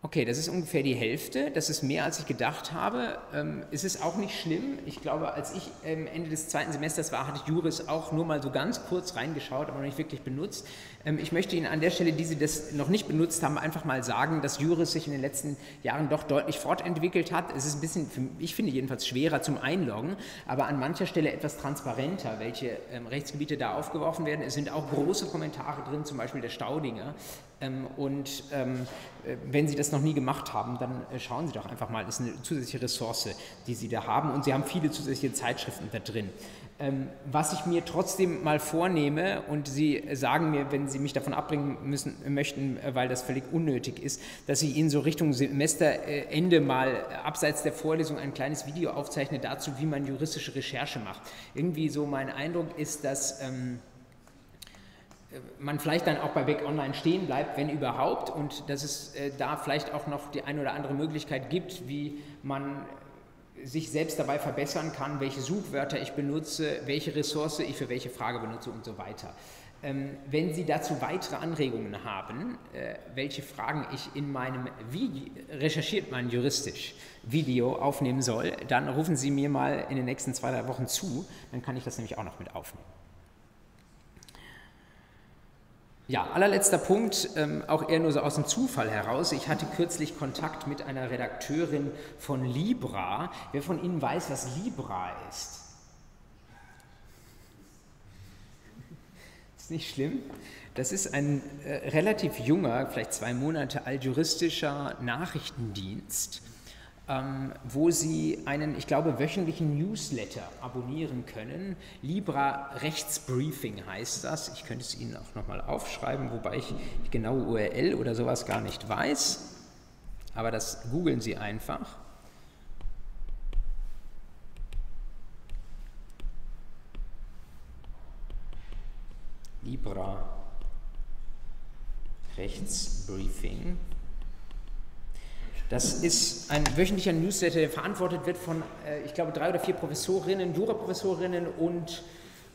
Okay, das ist ungefähr die Hälfte. Das ist mehr, als ich gedacht habe. Ähm, es ist auch nicht schlimm. Ich glaube, als ich ähm, Ende des zweiten Semesters war, hatte ich Juris auch nur mal so ganz kurz reingeschaut, aber noch nicht wirklich benutzt. Ähm, ich möchte Ihnen an der Stelle, die Sie das noch nicht benutzt haben, einfach mal sagen, dass Juris sich in den letzten Jahren doch deutlich fortentwickelt hat. Es ist ein bisschen, ich finde jedenfalls schwerer zum Einloggen, aber an mancher Stelle etwas transparenter, welche ähm, Rechtsgebiete da aufgeworfen werden. Es sind auch große Kommentare drin, zum Beispiel der Staudinger, und ähm, äh, wenn Sie das noch nie gemacht haben, dann äh, schauen Sie doch einfach mal. Das ist eine zusätzliche Ressource, die Sie da haben. Und Sie haben viele zusätzliche Zeitschriften da drin. Ähm, was ich mir trotzdem mal vornehme, und Sie sagen mir, wenn Sie mich davon abbringen müssen, möchten, äh, weil das völlig unnötig ist, dass ich Ihnen so Richtung Semesterende mal abseits der Vorlesung ein kleines Video aufzeichne dazu, wie man juristische Recherche macht. Irgendwie so mein Eindruck ist, dass ähm, man vielleicht dann auch bei Weg Online stehen bleibt, wenn überhaupt, und dass es äh, da vielleicht auch noch die eine oder andere Möglichkeit gibt, wie man sich selbst dabei verbessern kann, welche Suchwörter ich benutze, welche Ressource ich für welche Frage benutze und so weiter. Ähm, wenn Sie dazu weitere Anregungen haben, äh, welche Fragen ich in meinem Video, recherchiert man juristisch, Video aufnehmen soll, dann rufen Sie mir mal in den nächsten zwei, drei Wochen zu, dann kann ich das nämlich auch noch mit aufnehmen. Ja, allerletzter Punkt, ähm, auch eher nur so aus dem Zufall heraus. Ich hatte kürzlich Kontakt mit einer Redakteurin von Libra. Wer von Ihnen weiß, was Libra ist? Ist nicht schlimm. Das ist ein äh, relativ junger, vielleicht zwei Monate alt juristischer Nachrichtendienst wo Sie einen, ich glaube, wöchentlichen Newsletter abonnieren können. Libra Rechtsbriefing heißt das. Ich könnte es Ihnen auch nochmal aufschreiben, wobei ich die genaue URL oder sowas gar nicht weiß. Aber das googeln Sie einfach. Libra Rechtsbriefing. Das ist ein wöchentlicher Newsletter, der verantwortet wird von, äh, ich glaube, drei oder vier Professorinnen, Juraprofessorinnen und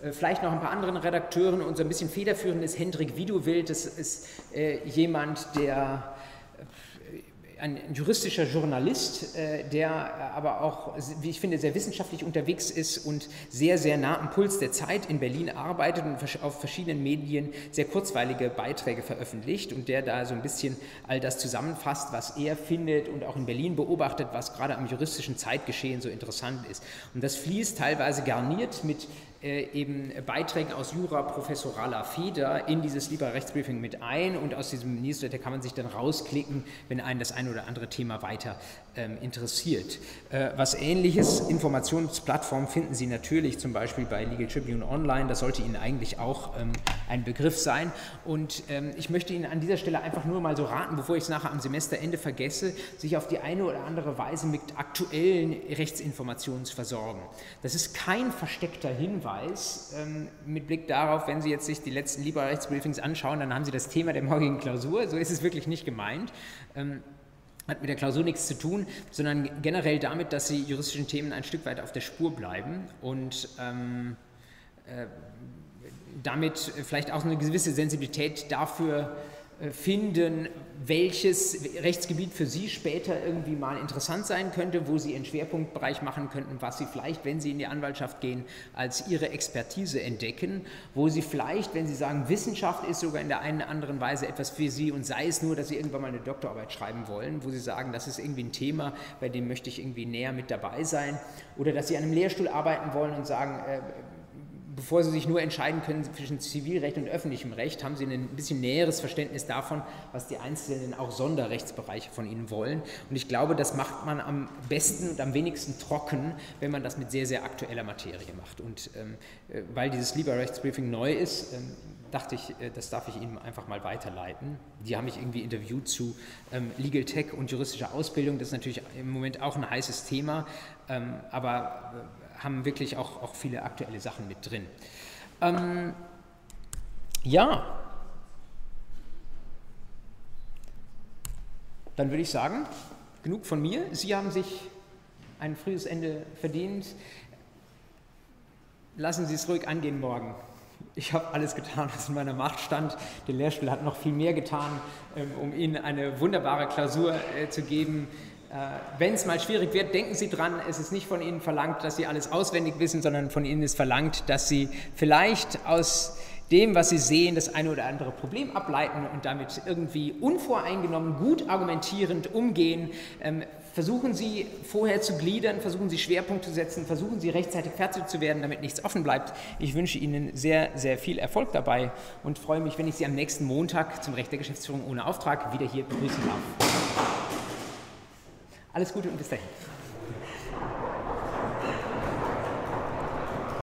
äh, vielleicht noch ein paar anderen Redakteuren. Und so ein bisschen federführend ist Hendrik Widowild. Das ist äh, jemand, der ein juristischer Journalist, äh, der aber auch, wie ich finde, sehr wissenschaftlich unterwegs ist und sehr, sehr nah am Puls der Zeit in Berlin arbeitet und auf verschiedenen Medien sehr kurzweilige Beiträge veröffentlicht und der da so ein bisschen all das zusammenfasst, was er findet und auch in Berlin beobachtet, was gerade am juristischen Zeitgeschehen so interessant ist. Und das fließt teilweise garniert mit äh, eben Beiträgen aus Jura professoraler Feder in dieses Libra-Rechtsbriefing mit ein und aus diesem Newsletter kann man sich dann rausklicken, wenn einen das ein oder andere Thema weiter ähm, interessiert. Äh, was ähnliches, Informationsplattformen finden Sie natürlich zum Beispiel bei Legal Tribune Online, das sollte Ihnen eigentlich auch ähm, ein Begriff sein und ähm, ich möchte Ihnen an dieser Stelle einfach nur mal so raten, bevor ich es nachher am Semesterende vergesse, sich auf die eine oder andere Weise mit aktuellen Rechtsinformationen zu versorgen. Das ist kein versteckter Hinweis, weiß, ähm, mit Blick darauf, wenn Sie jetzt sich die letzten Libra-Rechtsbriefings anschauen, dann haben Sie das Thema der morgigen Klausur. So ist es wirklich nicht gemeint. Ähm, hat mit der Klausur nichts zu tun, sondern generell damit, dass Sie juristischen Themen ein Stück weit auf der Spur bleiben und ähm, äh, damit vielleicht auch eine gewisse Sensibilität dafür finden, welches Rechtsgebiet für Sie später irgendwie mal interessant sein könnte, wo Sie Ihren Schwerpunktbereich machen könnten, was Sie vielleicht, wenn Sie in die Anwaltschaft gehen, als Ihre Expertise entdecken, wo Sie vielleicht, wenn Sie sagen, Wissenschaft ist sogar in der einen oder anderen Weise etwas für Sie und sei es nur, dass Sie irgendwann mal eine Doktorarbeit schreiben wollen, wo Sie sagen, das ist irgendwie ein Thema, bei dem möchte ich irgendwie näher mit dabei sein, oder dass Sie an einem Lehrstuhl arbeiten wollen und sagen, äh, bevor Sie sich nur entscheiden können zwischen Zivilrecht und öffentlichem Recht, haben Sie ein bisschen näheres Verständnis davon, was die einzelnen auch Sonderrechtsbereiche von Ihnen wollen. Und ich glaube, das macht man am besten und am wenigsten trocken, wenn man das mit sehr, sehr aktueller Materie macht. Und ähm, äh, weil dieses Lieber-Rechtsbriefing neu ist, ähm, dachte ich, äh, das darf ich Ihnen einfach mal weiterleiten. Die haben mich irgendwie interviewt zu ähm, Legal Tech und juristischer Ausbildung. Das ist natürlich im Moment auch ein heißes Thema, ähm, aber äh, haben wirklich auch, auch viele aktuelle Sachen mit drin. Ähm, ja, dann würde ich sagen, genug von mir. Sie haben sich ein frühes Ende verdient. Lassen Sie es ruhig angehen morgen. Ich habe alles getan, was in meiner Macht stand. Der Lehrstuhl hat noch viel mehr getan, ähm, um Ihnen eine wunderbare Klausur äh, zu geben, wenn es mal schwierig wird, denken Sie dran, es ist nicht von Ihnen verlangt, dass Sie alles auswendig wissen, sondern von Ihnen ist verlangt, dass Sie vielleicht aus dem, was Sie sehen, das eine oder andere Problem ableiten und damit irgendwie unvoreingenommen, gut argumentierend umgehen. Ähm, versuchen Sie vorher zu gliedern, versuchen Sie Schwerpunkte zu setzen, versuchen Sie rechtzeitig fertig zu werden, damit nichts offen bleibt. Ich wünsche Ihnen sehr, sehr viel Erfolg dabei und freue mich, wenn ich Sie am nächsten Montag zum Recht der Geschäftsführung ohne Auftrag wieder hier begrüßen darf. Alles Gute und bis dahin.